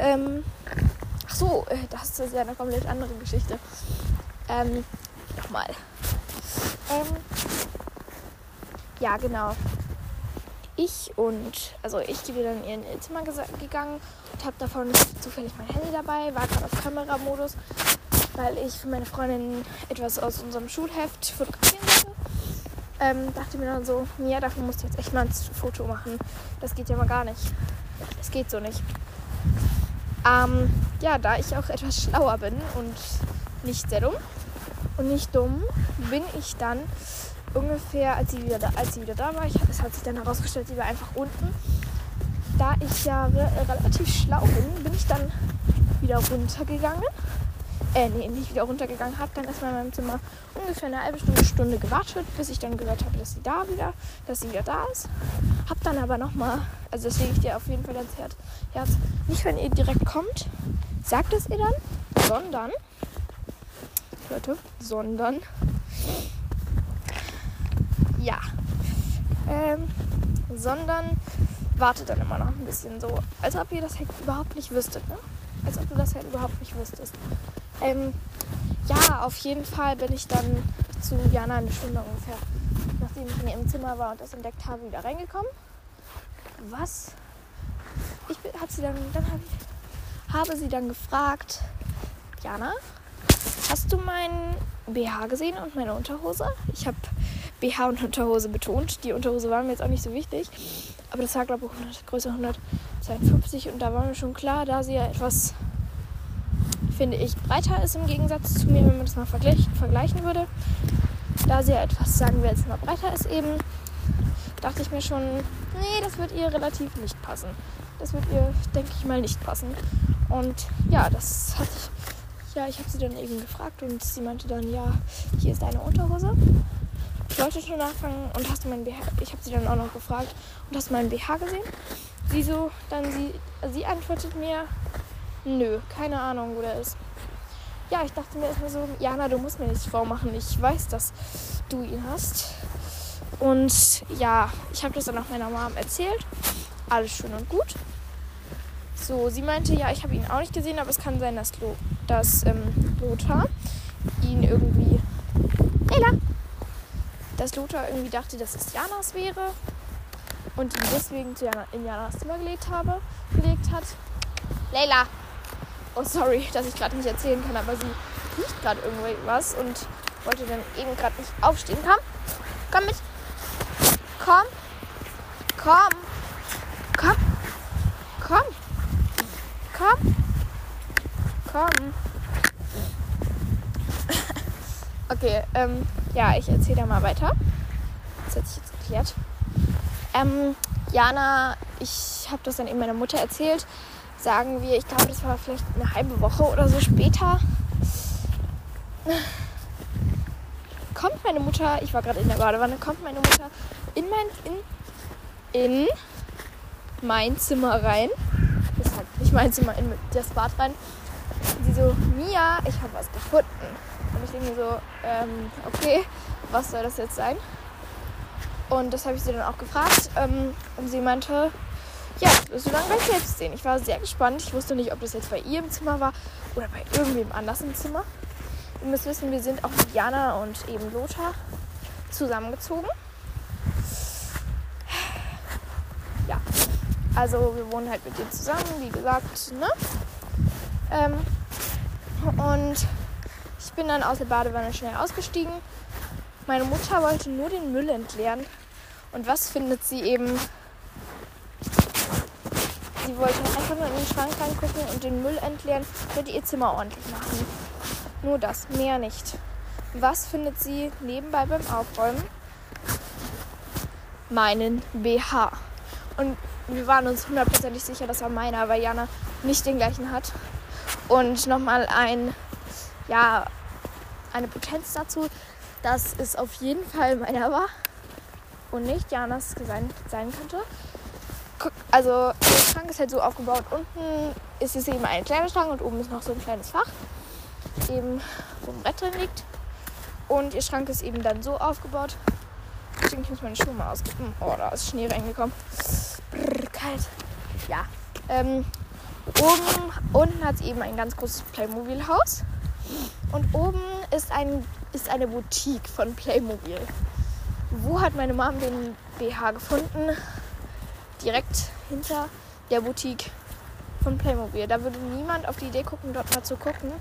Ähm, ach so, äh, das ist ja eine komplett andere Geschichte. Ähm, nochmal. Ähm, ja, genau. Ich und, also ich bin dann in ihr Zimmer gegangen und habe davon zufällig mein Handy dabei, war gerade auf Kameramodus, weil ich für meine Freundin etwas aus unserem Schulheft fotografieren wollte. Ähm, dachte mir dann so, ja, dafür musst du jetzt echt mal ein Foto machen. Das geht ja mal gar nicht. Das geht so nicht. Ähm, ja, da ich auch etwas schlauer bin und nicht sehr dumm und nicht dumm, bin ich dann ungefähr, als sie wieder da, wieder da war, es hat sich dann herausgestellt, sie war einfach unten. Da ich ja re relativ schlau bin, bin ich dann wieder runtergegangen. Äh, nee, nicht wieder runtergegangen, habe dann erstmal in meinem Zimmer ungefähr eine halbe Stunde, Stunde gewartet, bis ich dann gehört habe, dass sie da wieder, dass sie wieder da ist. Hab dann aber nochmal, also das lege ich dir auf jeden Fall ans Herz, nicht wenn ihr direkt kommt, sagt es ihr dann, sondern, Leute, sondern ja. Ähm, sondern wartet dann immer noch ein bisschen so. Als ob ihr das halt überhaupt nicht wüsstet, ne? Als ob du das halt überhaupt nicht wüsstest. Ähm, ja, auf jeden Fall bin ich dann zu Jana eine Stunde ungefähr, nachdem ich in ihrem Zimmer war und das entdeckt habe, wieder reingekommen. Was? Ich habe sie dann, dann hab ich, habe sie dann gefragt, Jana, hast du meinen BH gesehen und meine Unterhose? Ich habe BH und Unterhose betont. Die Unterhose war mir jetzt auch nicht so wichtig. Aber das war, glaube ich, Größe 152. Und da war mir schon klar, da sie ja etwas, finde ich, breiter ist im Gegensatz zu mir, wenn man das mal vergleich vergleichen würde. Da sie ja etwas, sagen wir jetzt mal, breiter ist eben, dachte ich mir schon, nee, das wird ihr relativ nicht passen. Das wird ihr, denke ich mal, nicht passen. Und ja, das hat ja, ich habe sie dann eben gefragt und sie meinte dann, ja, hier ist deine Unterhose. Ich wollte schon nachfragen und hast du meinen BH, ich habe sie dann auch noch gefragt und hast du meinen BH gesehen? Sie so, dann sie, sie antwortet mir, nö, keine Ahnung, wo der ist. Ja, ich dachte mir erstmal so, Jana, du musst mir nichts vormachen, ich weiß, dass du ihn hast. Und ja, ich habe das dann auch meiner Mom erzählt. Alles schön und gut. So, sie meinte, ja, ich habe ihn auch nicht gesehen, aber es kann sein, dass, Lo, dass ähm, Lothar ihn irgendwie. Leila! dass Lothar irgendwie dachte, dass es Janas wäre und ihn deswegen zu Jana, in Janas Zimmer gelegt, habe, gelegt hat. Leila! Oh, sorry, dass ich gerade nicht erzählen kann, aber sie riecht gerade irgendwas und wollte dann eben gerade nicht aufstehen. Komm! Komm mit! Komm! Komm! Komm! Komm! Komm! Komm! okay, ähm, ja, ich erzähle da mal weiter. Das hat sich jetzt erklärt. Ähm, Jana, ich habe das dann eben meiner Mutter erzählt. Sagen wir, ich glaube, das war vielleicht eine halbe Woche oder so später. Kommt meine Mutter, ich war gerade in der Badewanne, kommt meine Mutter in mein, in, in mein Zimmer rein. Mein Zimmer, in das Bad rein. Und sie so, Mia, ich habe was gefunden. Und ich denke mir so, ähm, okay, was soll das jetzt sein? Und das habe ich sie dann auch gefragt. Ähm, und sie meinte, ja, wirst du dann gleich selbst sehen. Ich war sehr gespannt. Ich wusste nicht, ob das jetzt bei ihr im Zimmer war oder bei irgendwem anders im Zimmer. Ihr müsst wissen, wir sind auch mit Jana und eben Lothar zusammengezogen. Ja, also wir wohnen halt mit denen zusammen, wie gesagt, ne? Ähm, und ich bin dann aus der Badewanne schnell ausgestiegen. Meine Mutter wollte nur den Müll entleeren. Und was findet sie eben? Sie wollte einfach nur in den Schrank reingucken und den Müll entleeren, damit ihr Zimmer ordentlich machen. Nur das, mehr nicht. Was findet sie nebenbei beim Aufräumen? Meinen BH. Und wir waren uns hundertprozentig sicher, das war meiner, weil Jana nicht den gleichen hat. Und nochmal ein, ja, eine Potenz dazu, dass es auf jeden Fall meiner war und nicht Janas sein, sein könnte. Also der Schrank ist halt so aufgebaut. Unten ist es eben ein kleiner Schrank und oben ist noch so ein kleines Fach, eben wo ein Brett drin liegt. Und ihr Schrank ist eben dann so aufgebaut. Ich denke, ich muss meine Schuhe mal auskippen. Oh, da ist Schnee reingekommen. Brrr, kalt. Ja. Ähm, oben, unten hat es eben ein ganz großes Playmobil-Haus. Und oben ist, ein, ist eine Boutique von Playmobil. Wo hat meine Mom den BH gefunden? Direkt hinter der Boutique von Playmobil. Da würde niemand auf die Idee gucken, dort mal zu gucken.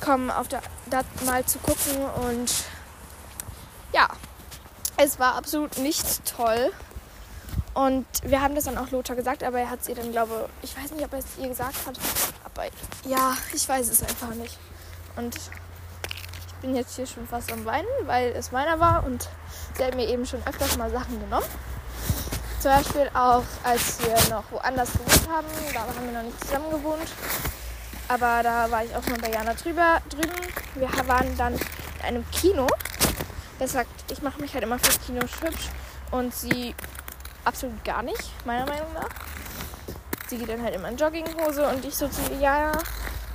Kommen, auf der, da mal zu gucken und ja, es war absolut nicht toll. Und wir haben das dann auch Lothar gesagt, aber er hat es ihr dann, glaube ich, weiß nicht, ob er es ihr gesagt hat, aber ja, ich weiß es einfach nicht. Und ich bin jetzt hier schon fast am Weinen, weil es meiner war und sie hat mir eben schon öfters mal Sachen genommen. Zum Beispiel auch, als wir noch woanders gewohnt haben, da haben wir noch nicht zusammen gewohnt. Aber da war ich auch mal bei Jana drüber, drüben. Wir waren dann in einem Kino. Der sagt, ich mache mich halt immer fürs Kino hübsch. Und sie absolut gar nicht, meiner Meinung nach. Sie geht dann halt immer in Jogginghose und ich so zu ihr, ja,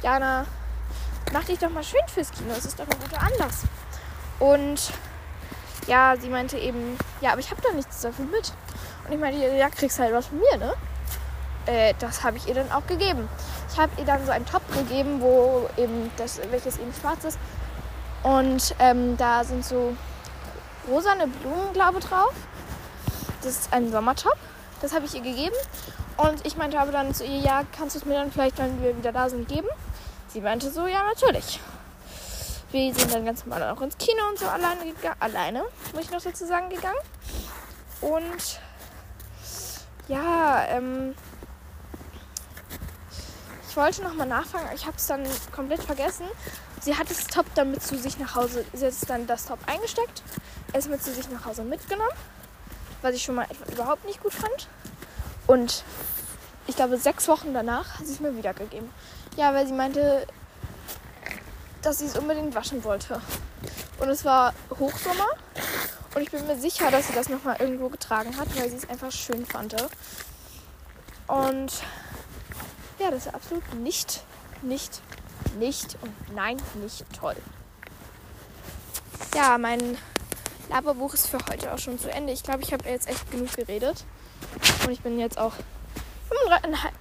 Jana, mach dich doch mal schön fürs Kino, es ist doch ein guter Anlass. Und ja, sie meinte eben, ja, aber ich habe doch nichts dafür mit. Und ich meinte, ja, kriegst halt was von mir, ne? Äh, das habe ich ihr dann auch gegeben. Ich habe ihr dann so einen Top gegeben, wo eben das, welches eben schwarz ist. Und ähm, da sind so rosane Blumen, glaube ich, drauf. Das ist ein Sommertop. Das habe ich ihr gegeben. Und ich meinte aber dann zu ihr, ja, kannst du es mir dann vielleicht, wenn wir wieder da sind, geben? Sie meinte so, ja, natürlich. Wir sind dann ganz normal auch ins Kino und so alleine gegangen. Alleine, muss ich noch dazu sagen, gegangen. Und ja, ähm, ich wollte noch mal nachfragen, ich habe es dann komplett vergessen. Sie hat das Top dann mit zu sich nach Hause, sie hat dann das Top eingesteckt, es mit zu sich nach Hause mitgenommen, was ich schon mal überhaupt nicht gut fand. Und ich glaube, sechs Wochen danach hat sie es mir wiedergegeben. Ja, weil sie meinte, dass sie es unbedingt waschen wollte. Und es war Hochsommer. Und ich bin mir sicher, dass sie das nochmal irgendwo getragen hat, weil sie es einfach schön fand. Und ja, das ist absolut nicht, nicht, nicht und nein, nicht toll. Ja, mein Laberbuch ist für heute auch schon zu Ende. Ich glaube, ich habe jetzt echt genug geredet. Und ich bin jetzt auch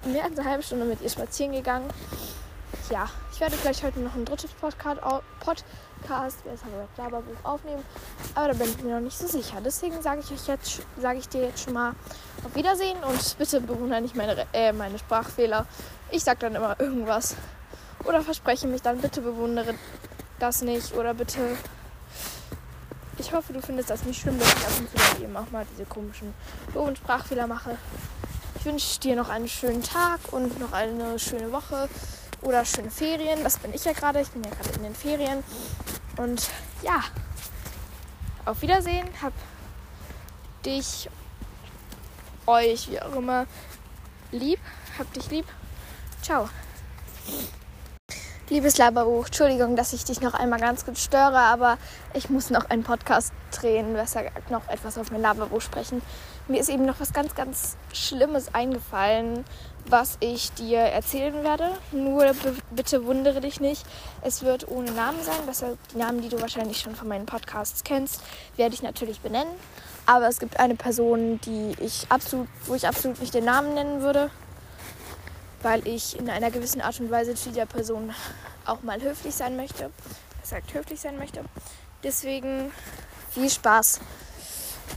mehr als eine halbe Stunde mit ihr spazieren gegangen. Ja, ich werde vielleicht heute noch ein drittes Podcast, Podcast Weshalb Laberbuch aufnehmen. Aber da bin ich mir noch nicht so sicher. Deswegen sage ich euch jetzt, sage ich dir jetzt schon mal auf Wiedersehen und bitte bewundere nicht meine, äh, meine Sprachfehler. Ich sage dann immer irgendwas. Oder verspreche mich dann, bitte bewundere das nicht. Oder bitte. Ich hoffe, du findest das nicht schlimm, dass ich ab und zu eben auch mal diese komischen doofen Sprachfehler mache. Ich wünsche dir noch einen schönen Tag und noch eine schöne Woche oder schöne Ferien. Das bin ich ja gerade. Ich bin ja gerade in den Ferien. Und ja, auf Wiedersehen. Hab dich, euch, wie auch immer, lieb. Hab dich lieb. Ciao. Liebes Laberbuch, Entschuldigung, dass ich dich noch einmal ganz kurz störe, aber ich muss noch einen Podcast drehen, besser noch etwas auf mein Laberbuch sprechen. Mir ist eben noch was ganz, ganz Schlimmes eingefallen, was ich dir erzählen werde. Nur bitte wundere dich nicht. Es wird ohne Namen sein. Besser die Namen, die du wahrscheinlich schon von meinen Podcasts kennst, werde ich natürlich benennen. Aber es gibt eine Person, die ich absolut, wo ich absolut nicht den Namen nennen würde weil ich in einer gewissen Art und Weise zu der Person auch mal höflich sein möchte. Er sagt höflich sein möchte. Deswegen viel Spaß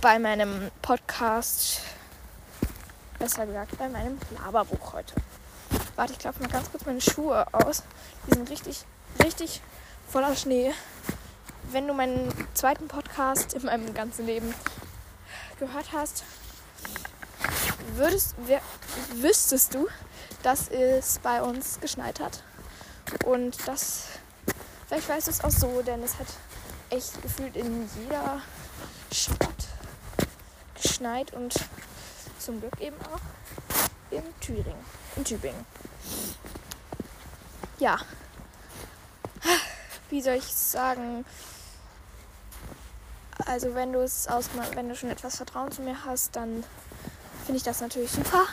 bei meinem Podcast. Besser gesagt, bei meinem Laberbuch heute. Warte, ich klopfe mal ganz kurz meine Schuhe aus. Die sind richtig, richtig voller Schnee. Wenn du meinen zweiten Podcast in meinem ganzen Leben gehört hast, würdest, wer, wüsstest du, dass es bei uns geschneit hat. Und das Vielleicht weißt du es auch so, denn es hat echt gefühlt in jeder Stadt geschneit und zum Glück eben auch in Thüringen, in Tübingen. Ja. Wie soll ich sagen? Also wenn du es ausmal, wenn du schon etwas Vertrauen zu mir hast, dann finde ich das natürlich super.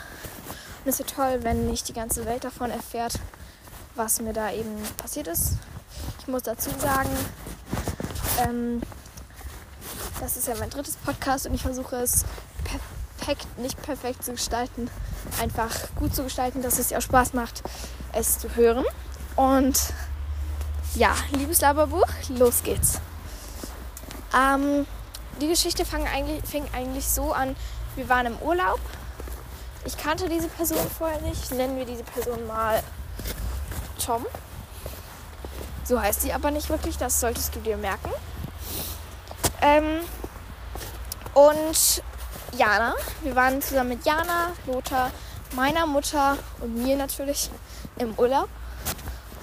Ist ja toll, wenn nicht die ganze Welt davon erfährt, was mir da eben passiert ist. Ich muss dazu sagen, ähm, das ist ja mein drittes Podcast und ich versuche es perfekt, nicht perfekt zu gestalten, einfach gut zu gestalten, dass es dir auch Spaß macht, es zu hören. Und ja, liebes Laberbuch, los geht's. Ähm, die Geschichte fing eigentlich, fing eigentlich so an, wir waren im Urlaub. Ich kannte diese Person vorher nicht. Nennen wir diese Person mal Tom. So heißt sie aber nicht wirklich, das solltest du dir merken. Ähm, und Jana, wir waren zusammen mit Jana, Lothar, meiner Mutter und mir natürlich im Urlaub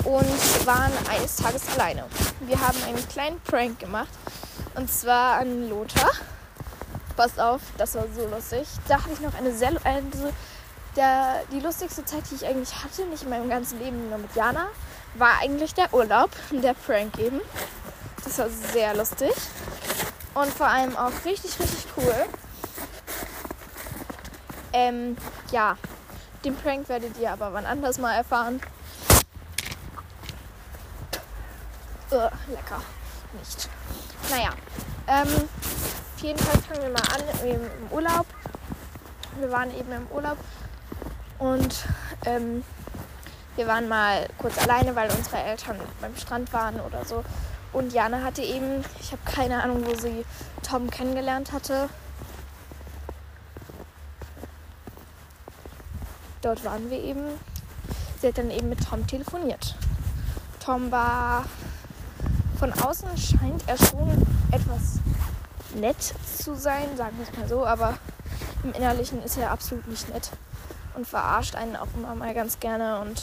und waren eines Tages alleine. Wir haben einen kleinen Prank gemacht und zwar an Lothar. Pass auf, das war so lustig. Da hatte ich noch eine sehr, also der, die lustigste Zeit, die ich eigentlich hatte, nicht in meinem ganzen Leben nur mit Jana, war eigentlich der Urlaub, der Prank eben. Das war sehr lustig und vor allem auch richtig, richtig cool. Ähm, ja, den Prank werdet ihr aber wann anders mal erfahren. Uh, lecker. Nicht. Naja, ähm, auf jeden Fall fangen wir mal an im Urlaub. Wir waren eben im Urlaub und ähm, wir waren mal kurz alleine, weil unsere Eltern beim Strand waren oder so. Und Jana hatte eben, ich habe keine Ahnung, wo sie Tom kennengelernt hatte. Dort waren wir eben. Sie hat dann eben mit Tom telefoniert. Tom war von außen scheint er schon etwas nett zu sein, sagen wir es mal so, aber im Innerlichen ist er absolut nicht nett und verarscht einen auch immer mal ganz gerne. Und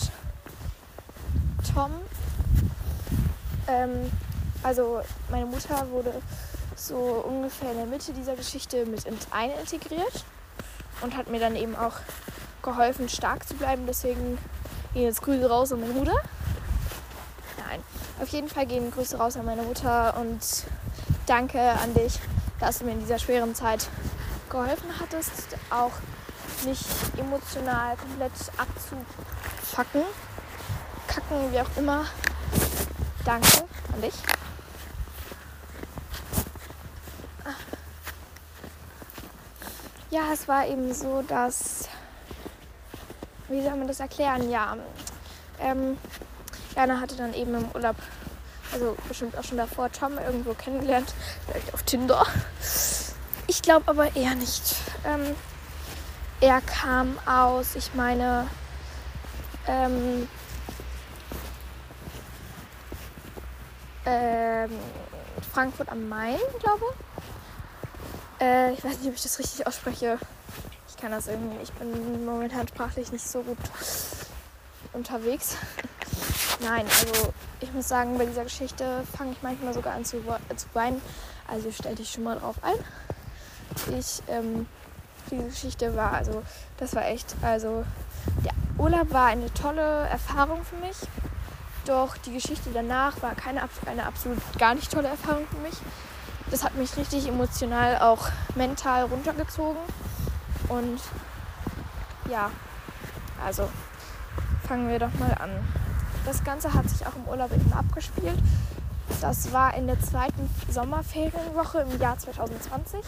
Tom, ähm, also meine Mutter wurde so ungefähr in der Mitte dieser Geschichte mit ins eine integriert und hat mir dann eben auch geholfen, stark zu bleiben. Deswegen gehen jetzt Grüße raus an meine Mutter. Nein, auf jeden Fall gehen Grüße raus an meine Mutter und danke an dich, dass du mir in dieser schweren Zeit geholfen hattest, auch nicht emotional komplett abzufacken, kacken, wie auch immer. Danke an dich. Ja, es war eben so, dass. Wie soll man das erklären? Ja. Ähm, Jana hatte dann eben im Urlaub, also bestimmt auch schon davor, Tom irgendwo kennengelernt. Vielleicht auf Tinder. Ich glaube aber eher nicht. Ähm, er kam aus, ich meine, ähm, ähm, Frankfurt am Main, glaube ich. Äh, ich weiß nicht, ob ich das richtig ausspreche. Ich kann das irgendwie. Ich bin momentan sprachlich nicht so gut unterwegs. Nein, also ich muss sagen, bei dieser Geschichte fange ich manchmal sogar an zu, äh, zu weinen. Also stell dich schon mal drauf ein. Ich, ähm, diese Geschichte war, also das war echt, also der Urlaub war eine tolle Erfahrung für mich. Doch die Geschichte danach war keine, eine absolut gar nicht tolle Erfahrung für mich das hat mich richtig emotional auch mental runtergezogen. Und ja, also fangen wir doch mal an. Das Ganze hat sich auch im Urlaub eben abgespielt. Das war in der zweiten Sommerferienwoche im Jahr 2020.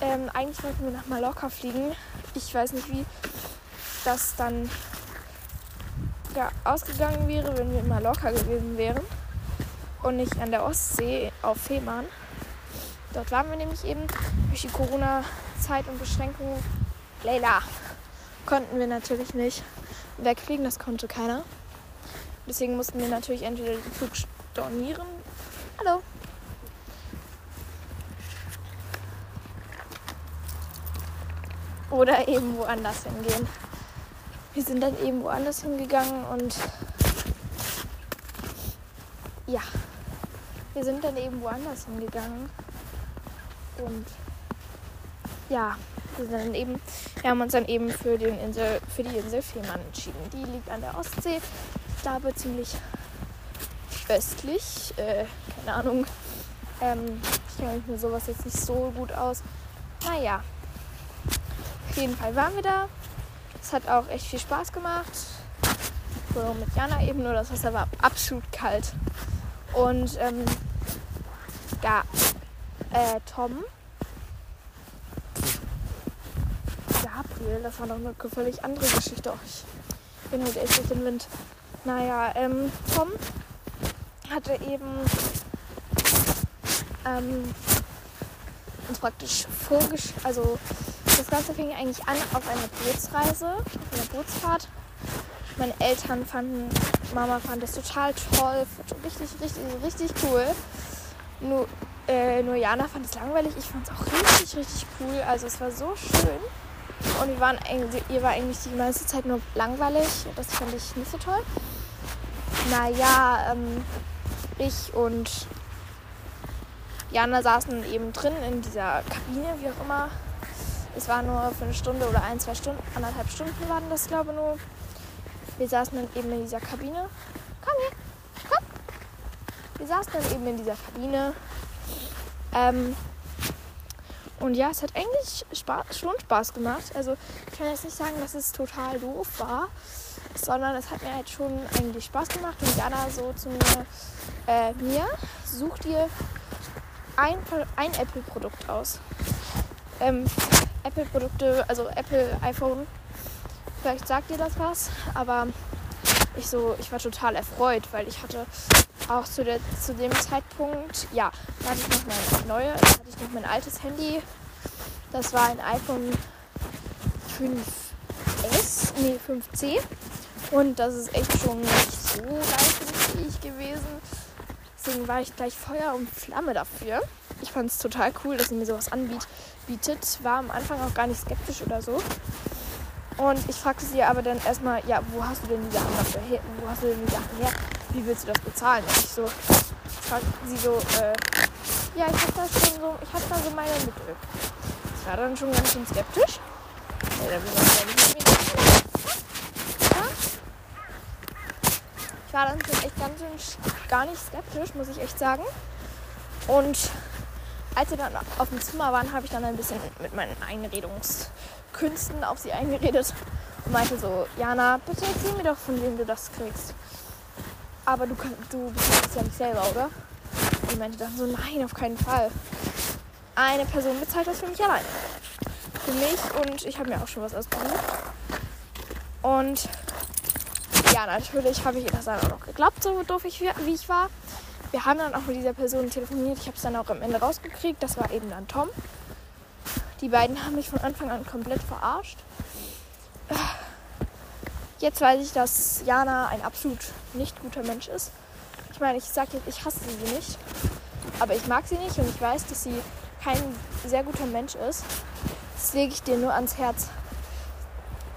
Ähm, eigentlich wollten wir nach Mallorca fliegen. Ich weiß nicht, wie das dann ja, ausgegangen wäre, wenn wir in Mallorca gewesen wären und nicht an der Ostsee auf Fehmarn. Dort waren wir nämlich eben durch die Corona-Zeit und Beschränkungen. Leila konnten wir natürlich nicht wegfliegen, das konnte keiner. Deswegen mussten wir natürlich entweder den Flug stornieren. Hallo. Oder eben woanders hingehen. Wir sind dann eben woanders hingegangen und ja, wir sind dann eben woanders hingegangen. Und ja, wir, sind dann eben, wir haben uns dann eben für, den Insel, für die Insel Fehmarn entschieden. Die liegt an der Ostsee. Ich glaube ziemlich östlich. Äh, keine Ahnung. Ähm, ich kenne mir sowas jetzt nicht so gut aus. Naja. Auf jeden Fall waren wir da. Es hat auch echt viel Spaß gemacht. So mit Jana eben, nur das Wasser war absolut kalt. Und ähm, ja, äh, Tom. Gabriel, das war noch eine völlig andere Geschichte. Ich bin heute echt durch den Wind. Naja, ähm, Tom hatte eben ähm, uns praktisch vorgesch... Also das Ganze fing eigentlich an auf einer Bootsreise, auf einer Bootsfahrt. Meine Eltern fanden, Mama fand das total toll, richtig, richtig, richtig cool. Nur, äh, nur Jana fand es langweilig, ich fand es auch richtig, richtig cool. Also es war so schön. Und wir waren ihr war eigentlich die meiste Zeit nur langweilig. Das fand ich nicht so toll. Naja, ähm, ich und Jana saßen eben drin in dieser Kabine, wie auch immer. Es war nur für eine Stunde oder ein, zwei Stunden, anderthalb Stunden waren das, glaube ich, nur. Wir saßen dann eben in dieser Kabine. Komm her, komm. Wir saßen dann eben in dieser Kabine. Ähm, und ja, es hat eigentlich Spaß, schon Spaß gemacht. Also ich kann jetzt nicht sagen, dass es total doof war, sondern es hat mir halt schon eigentlich Spaß gemacht. Und Jana so zu mir, äh, mir, such dir ein, ein Apple-Produkt aus. Ähm, Apple-Produkte, also Apple iPhone, vielleicht sagt ihr das was, aber ich so, ich war total erfreut, weil ich hatte auch zu, der, zu dem Zeitpunkt, ja, da hatte ich noch mein neue, da hatte ich noch mein altes Handy. Das war ein iPhone 5S, nee 5C. Und das ist echt schon nicht so leistungsfähig gewesen. Deswegen war ich gleich Feuer und Flamme dafür. Ich fand es total cool, dass sie mir sowas anbietet. War am Anfang auch gar nicht skeptisch oder so. Und ich fragte sie aber dann erstmal, ja, wo hast du denn die Sachen dafür her? Wo hast du denn die Sachen her? Wie willst du das bezahlen? Und ich so, sie so, äh, ja, ich habe da schon so, ich habe da so meine Mittel. Ich war dann schon ganz schön skeptisch. Ja, dann ja nicht mit mir Ich war dann schon echt ganz schön gar nicht skeptisch, muss ich echt sagen. Und als wir dann auf dem Zimmer waren, habe ich dann ein bisschen mit meinen Einredungskünsten auf sie eingeredet und meinte so, Jana, bitte erzähl mir doch, von wem du das kriegst. Aber du, du bezahlst ja nicht selber, oder? Die meinte dann so, nein, auf keinen Fall. Eine Person bezahlt das für mich alleine. Für mich und ich habe mir auch schon was ausgesucht. Und ja, natürlich habe ich das dann auch noch geglaubt, so doof ich wie ich war. Wir haben dann auch mit dieser Person telefoniert. Ich habe es dann auch am Ende rausgekriegt. Das war eben dann Tom. Die beiden haben mich von Anfang an komplett verarscht. Jetzt weiß ich, dass Jana ein absolut nicht guter Mensch ist. Ich meine, ich sage jetzt, ich hasse sie nicht. Aber ich mag sie nicht und ich weiß, dass sie kein sehr guter Mensch ist. Das lege ich dir nur ans Herz.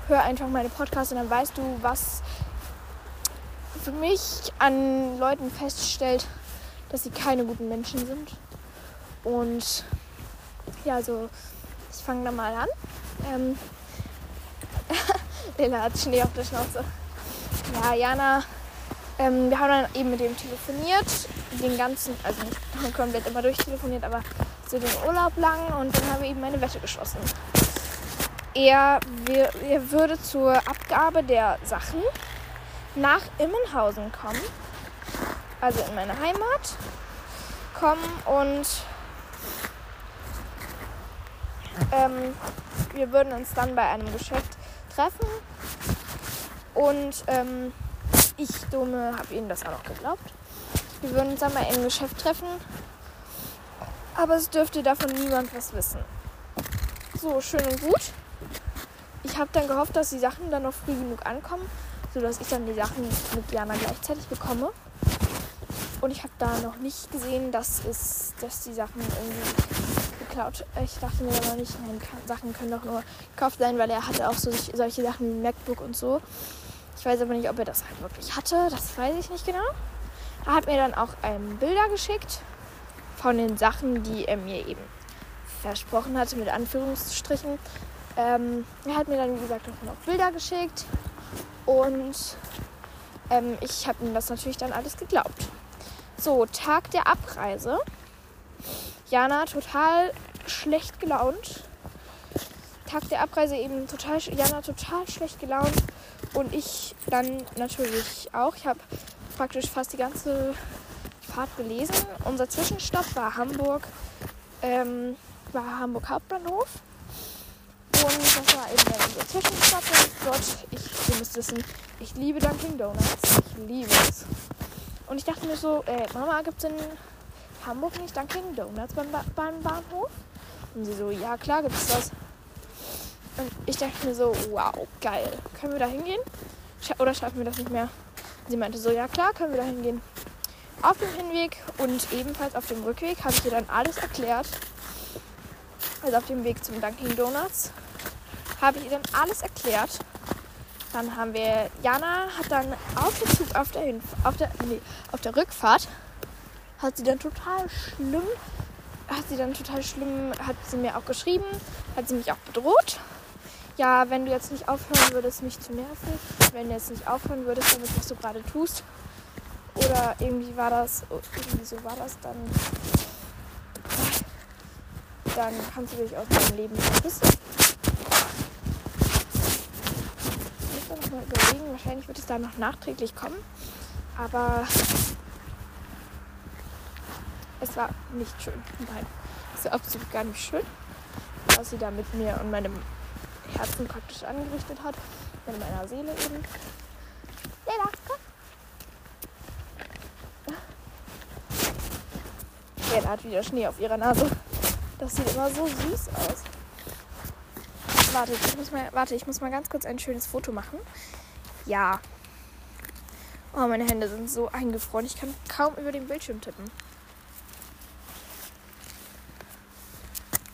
Hör einfach meine Podcasts und dann weißt du, was für mich an Leuten feststellt, dass sie keine guten Menschen sind. Und ja, also ich fange da mal an. Ähm, Lena hat Schnee auf der Schnauze. Ja, Jana, ähm, wir haben dann eben mit dem telefoniert, den ganzen, also nicht komplett immer durchtelefoniert, aber so den Urlaub lang und dann haben wir eben eine Wette geschlossen. Er, wir, er würde zur Abgabe der Sachen nach Immenhausen kommen, also in meine Heimat, kommen und ähm, wir würden uns dann bei einem Geschäft treffen und ähm, ich, Dumme, habe ihnen das auch noch geglaubt. Wir würden uns bei einem Geschäft treffen, aber es dürfte davon niemand was wissen. So, schön und gut. Ich habe dann gehofft, dass die Sachen dann noch früh genug ankommen, sodass ich dann die Sachen mit Jana gleichzeitig bekomme. Und ich habe da noch nicht gesehen, dass, es, dass die Sachen irgendwie geklaut. Ich dachte mir aber nicht, nein, Sachen können doch nur gekauft sein, weil er hatte auch so solche Sachen wie MacBook und so. Ich weiß aber nicht, ob er das halt wirklich hatte. Das weiß ich nicht genau. Er hat mir dann auch ähm, Bilder geschickt von den Sachen, die er mir eben versprochen hatte, mit Anführungsstrichen. Ähm, er hat mir dann, wie gesagt, auch noch Bilder geschickt und ähm, ich habe ihm das natürlich dann alles geglaubt. So, Tag der Abreise. Jana total schlecht gelaunt. Tag der Abreise eben total, Jana total schlecht gelaunt und ich dann natürlich auch. Ich habe praktisch fast die ganze Fahrt gelesen. Unser Zwischenstopp war Hamburg, ähm, war Hamburg Hauptbahnhof. Und das war eben dann unser Zwischenstopp. Und dort, ich, ihr müsst wissen, ich liebe Dunkin' Donuts. Ich liebe es. Und ich dachte mir so, äh, Mama, gibt es in Hamburg nicht Dunkin' Donuts beim, ba beim Bahnhof? Und sie so, ja klar gibt es das. Und ich dachte mir so, wow, geil. Können wir da hingehen? Oder schaffen wir das nicht mehr? Sie meinte so, ja klar, können wir da hingehen. Auf dem Hinweg und ebenfalls auf dem Rückweg habe ich ihr dann alles erklärt. Also auf dem Weg zum Dunkin' Donuts habe ich ihr dann alles erklärt. Dann haben wir, Jana hat dann auf dem Zug, auf der, Hinf auf der, nee, auf der Rückfahrt, hat sie dann total schlimm, hat sie dann total schlimm, hat sie mir auch geschrieben, hat sie mich auch bedroht ja, wenn du jetzt nicht aufhören würdest, mich zu nerven, wenn du jetzt nicht aufhören würdest damit, was du gerade tust, oder irgendwie war das, irgendwie so war das, dann, dann kannst du dich aus deinem Leben verpissen. Ich muss noch mal überlegen, wahrscheinlich wird es da noch nachträglich kommen, aber es war nicht schön. Nein, es war absolut gar nicht schön, was sie da mit mir und meinem Herzen praktisch angerichtet hat. In meiner Seele eben. Leila, komm. Leila hat wieder Schnee auf ihrer Nase. Das sieht immer so süß aus. Warte, ich muss mal, warte, ich muss mal ganz kurz ein schönes Foto machen. Ja. Oh, meine Hände sind so eingefroren. Ich kann kaum über den Bildschirm tippen.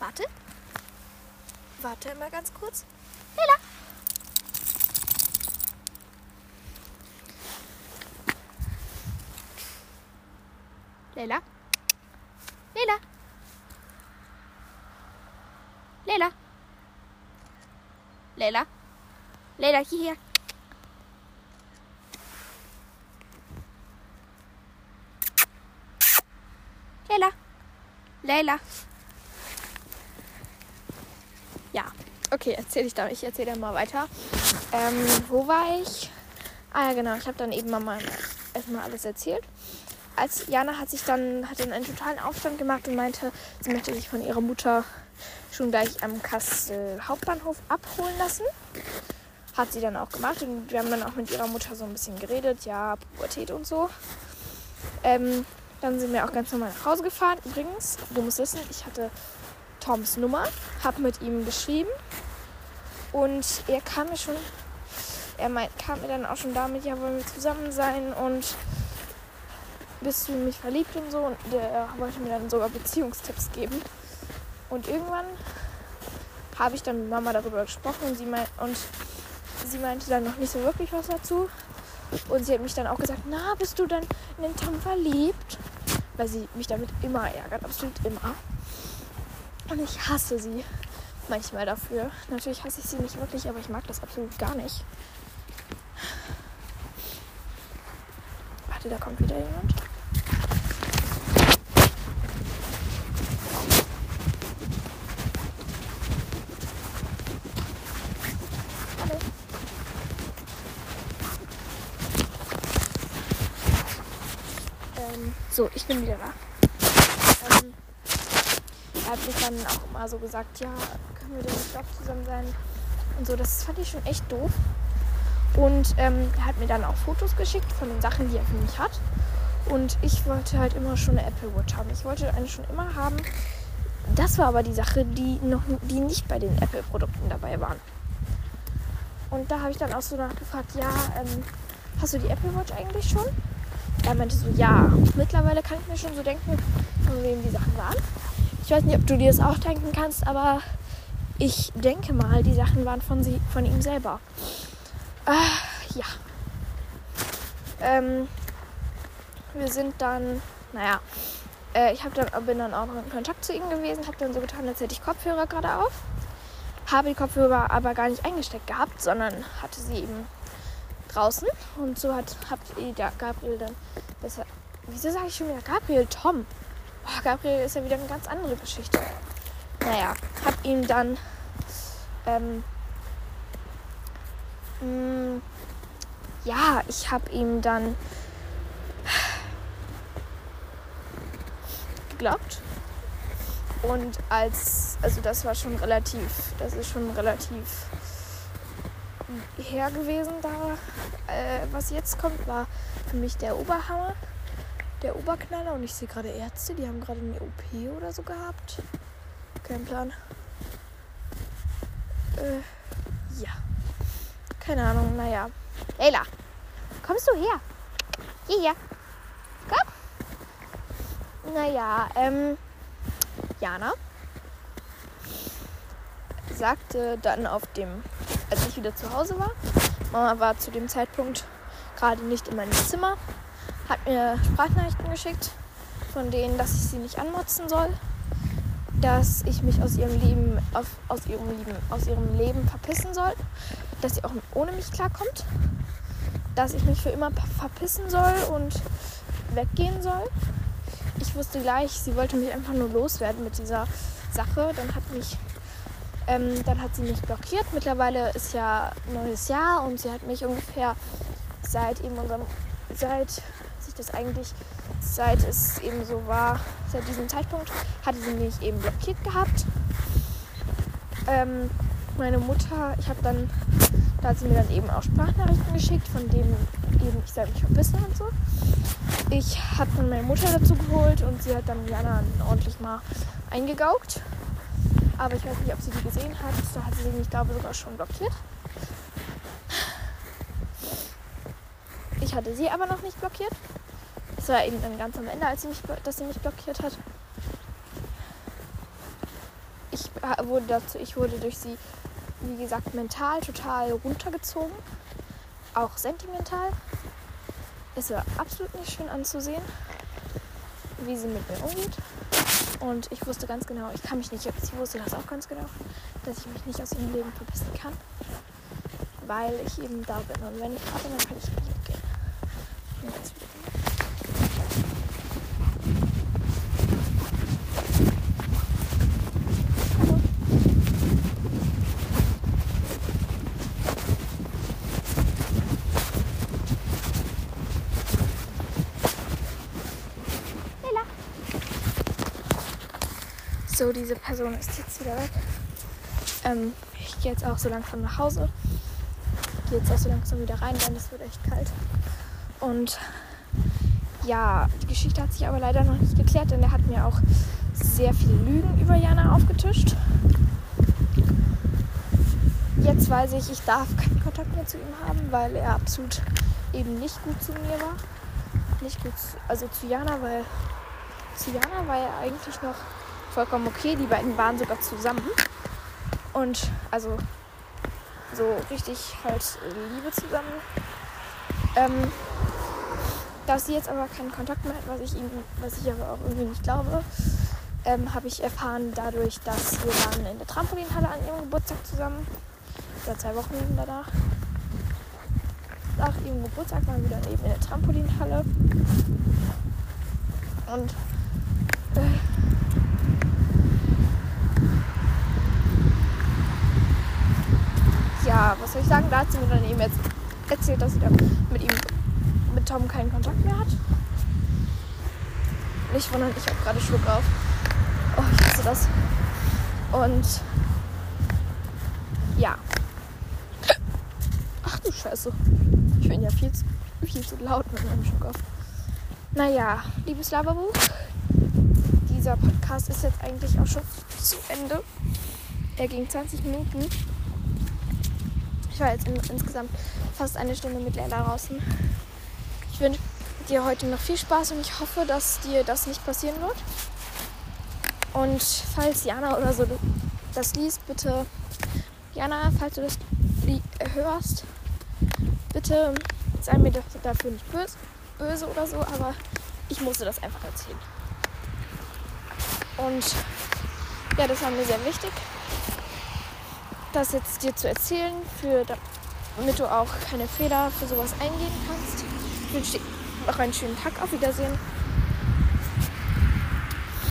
Warte. Warte mal ganz kurz. Lila. Leila. Leila. Leila. Leila. Leila, hierher. Leila. Leila. Ja, okay, erzähle ich da. Ich erzähle dann mal weiter. Ähm, wo war ich? Ah ja, genau. Ich habe dann eben Mama erstmal alles erzählt. Als Jana hat sich dann hat dann einen totalen Aufstand gemacht und meinte, sie möchte sich von ihrer Mutter schon gleich am Kassel Hauptbahnhof abholen lassen. Hat sie dann auch gemacht und wir haben dann auch mit ihrer Mutter so ein bisschen geredet, ja, Pubertät und so. Ähm, dann sind wir auch ganz normal nach Hause gefahren. Übrigens, du musst wissen, ich hatte Toms Nummer, habe mit ihm geschrieben und er kam mir schon, er meint, kam mir dann auch schon damit, ja, wollen wir zusammen sein und bist du in mich verliebt und so und der wollte mir dann sogar Beziehungstipps geben. Und irgendwann habe ich dann mit Mama darüber gesprochen und sie, mein, und sie meinte dann noch nicht so wirklich was dazu. Und sie hat mich dann auch gesagt, na, bist du dann in den Tom verliebt? Weil sie mich damit immer ärgert, absolut immer. Und ich hasse sie manchmal dafür. Natürlich hasse ich sie nicht wirklich, aber ich mag das absolut gar nicht. Warte, da kommt wieder jemand. Ähm, so, ich bin wieder da hat mich dann auch immer so gesagt, ja, können wir denn nicht doch zusammen sein? Und so, das fand ich schon echt doof. Und ähm, er hat mir dann auch Fotos geschickt von den Sachen, die er für mich hat. Und ich wollte halt immer schon eine Apple Watch haben. Ich wollte eine schon immer haben. Das war aber die Sache, die, noch, die nicht bei den Apple-Produkten dabei waren. Und da habe ich dann auch so nachgefragt, ja, ähm, hast du die Apple Watch eigentlich schon? Er meinte so, ja. Mittlerweile kann ich mir schon so denken, von wem die Sachen waren. Ich weiß nicht, ob du dir das auch denken kannst, aber ich denke mal, die Sachen waren von, sie, von ihm selber. Äh, ja. Ähm, wir sind dann, naja, äh, ich dann, bin dann auch noch in Kontakt zu ihm gewesen, habe dann so getan, als hätte ich Kopfhörer gerade auf. Habe die Kopfhörer aber gar nicht eingesteckt gehabt, sondern hatte sie eben draußen. Und so hat da Gabriel dann besser. Wieso sage ich schon wieder Gabriel? Tom. Oh, Gabriel ist ja wieder eine ganz andere Geschichte. Naja, hab ihm dann ähm, mh, mm, ja, ich habe ihm dann geglaubt. Und als, also das war schon relativ, das ist schon relativ her gewesen da. Äh, was jetzt kommt, war für mich der Oberhammer, der Oberknaller. Und ich sehe gerade Ärzte, die haben gerade eine OP oder so gehabt. Kein Plan. Äh, ja. Keine Ahnung, naja. Leila, kommst du her? Hierher. Komm. Naja, ähm, Jana sagte dann auf dem, als ich wieder zu Hause war, Mama war zu dem Zeitpunkt gerade nicht in meinem Zimmer, hat mir Sprachnachrichten geschickt, von denen, dass ich sie nicht anmotzen soll, dass ich mich aus ihrem Leben, auf, aus ihrem Leben, aus ihrem Leben verpissen soll, dass sie auch ohne mich klarkommt, dass ich mich für immer verpissen soll und weggehen soll. Ich wusste gleich, sie wollte mich einfach nur loswerden mit dieser Sache. Dann hat mich, ähm, dann hat sie mich blockiert. Mittlerweile ist ja neues Jahr und sie hat mich ungefähr seit eben unserem, seit sich das eigentlich, seit es eben so war, seit diesem Zeitpunkt, hatte sie mich eben blockiert gehabt. Ähm, meine Mutter, ich habe dann, da hat sie mir dann eben auch Sprachnachrichten geschickt, von denen eben ich soll mich verbissen und so. Ich habe dann meine Mutter dazu geholt und sie hat dann Jana ordentlich mal eingegaugt. Aber ich weiß nicht, ob sie die gesehen hat. Da hat sie mich, glaube ich, sogar schon blockiert. Ich hatte sie aber noch nicht blockiert. Es war eben dann ganz am Ende, als sie mich, dass sie mich blockiert hat. Ich wurde dazu, ich wurde durch sie wie gesagt, mental total runtergezogen. Auch sentimental. Es war absolut nicht schön anzusehen, wie sie mit mir umgeht. Und ich wusste ganz genau, ich kann mich nicht, sie wusste das auch ganz genau, dass ich mich nicht aus ihrem Leben verbissen kann. Weil ich eben da bin. Und wenn ich da bin, dann kann ich nicht weggehen. Und jetzt wieder So, diese Person ist jetzt wieder weg. Ähm, ich gehe jetzt auch so langsam nach Hause. Gehe jetzt auch so langsam wieder rein, denn es wird echt kalt. Und ja, die Geschichte hat sich aber leider noch nicht geklärt, denn er hat mir auch sehr viele Lügen über Jana aufgetischt. Jetzt weiß ich, ich darf keinen Kontakt mehr zu ihm haben, weil er absolut eben nicht gut zu mir war. Nicht gut, also zu Jana, weil zu Jana war er eigentlich noch vollkommen okay. Die beiden waren sogar zusammen. Und also so richtig halt Liebe zusammen. Ähm, dass sie jetzt aber keinen Kontakt mehr hat, was ich ihm, was ich aber auch irgendwie nicht glaube, ähm, habe ich erfahren dadurch, dass wir waren in der Trampolinhalle an ihrem Geburtstag zusammen. Oder zwei Wochen danach. Nach ihrem Geburtstag waren wir dann eben in der Trampolinhalle. Und äh, was soll ich sagen? Da hat sie mir dann eben jetzt erzählt, dass sie mit ihm, mit Tom keinen Kontakt mehr hat. Nicht wundern, ich habe gerade Schluck auf. Oh, ich hasse das. Und ja. Ach du Scheiße. Ich bin ja viel zu, viel zu laut mit meinem Schluck auf. Naja, liebes Laberbuch. Dieser Podcast ist jetzt eigentlich auch schon zu Ende. Er ging 20 Minuten. War jetzt in, insgesamt fast eine Stunde mit Leila draußen. Ich wünsche dir heute noch viel Spaß und ich hoffe, dass dir das nicht passieren wird. Und falls Jana oder so das liest, bitte, Jana, falls du das hörst, bitte sei mir dafür nicht böse. böse oder so, aber ich musste das einfach erzählen. Und ja, das war mir sehr wichtig, das jetzt dir zu erzählen, für, damit du auch keine Fehler für sowas eingehen kannst. Ich wünsche dir noch einen schönen Tag. Auf Wiedersehen.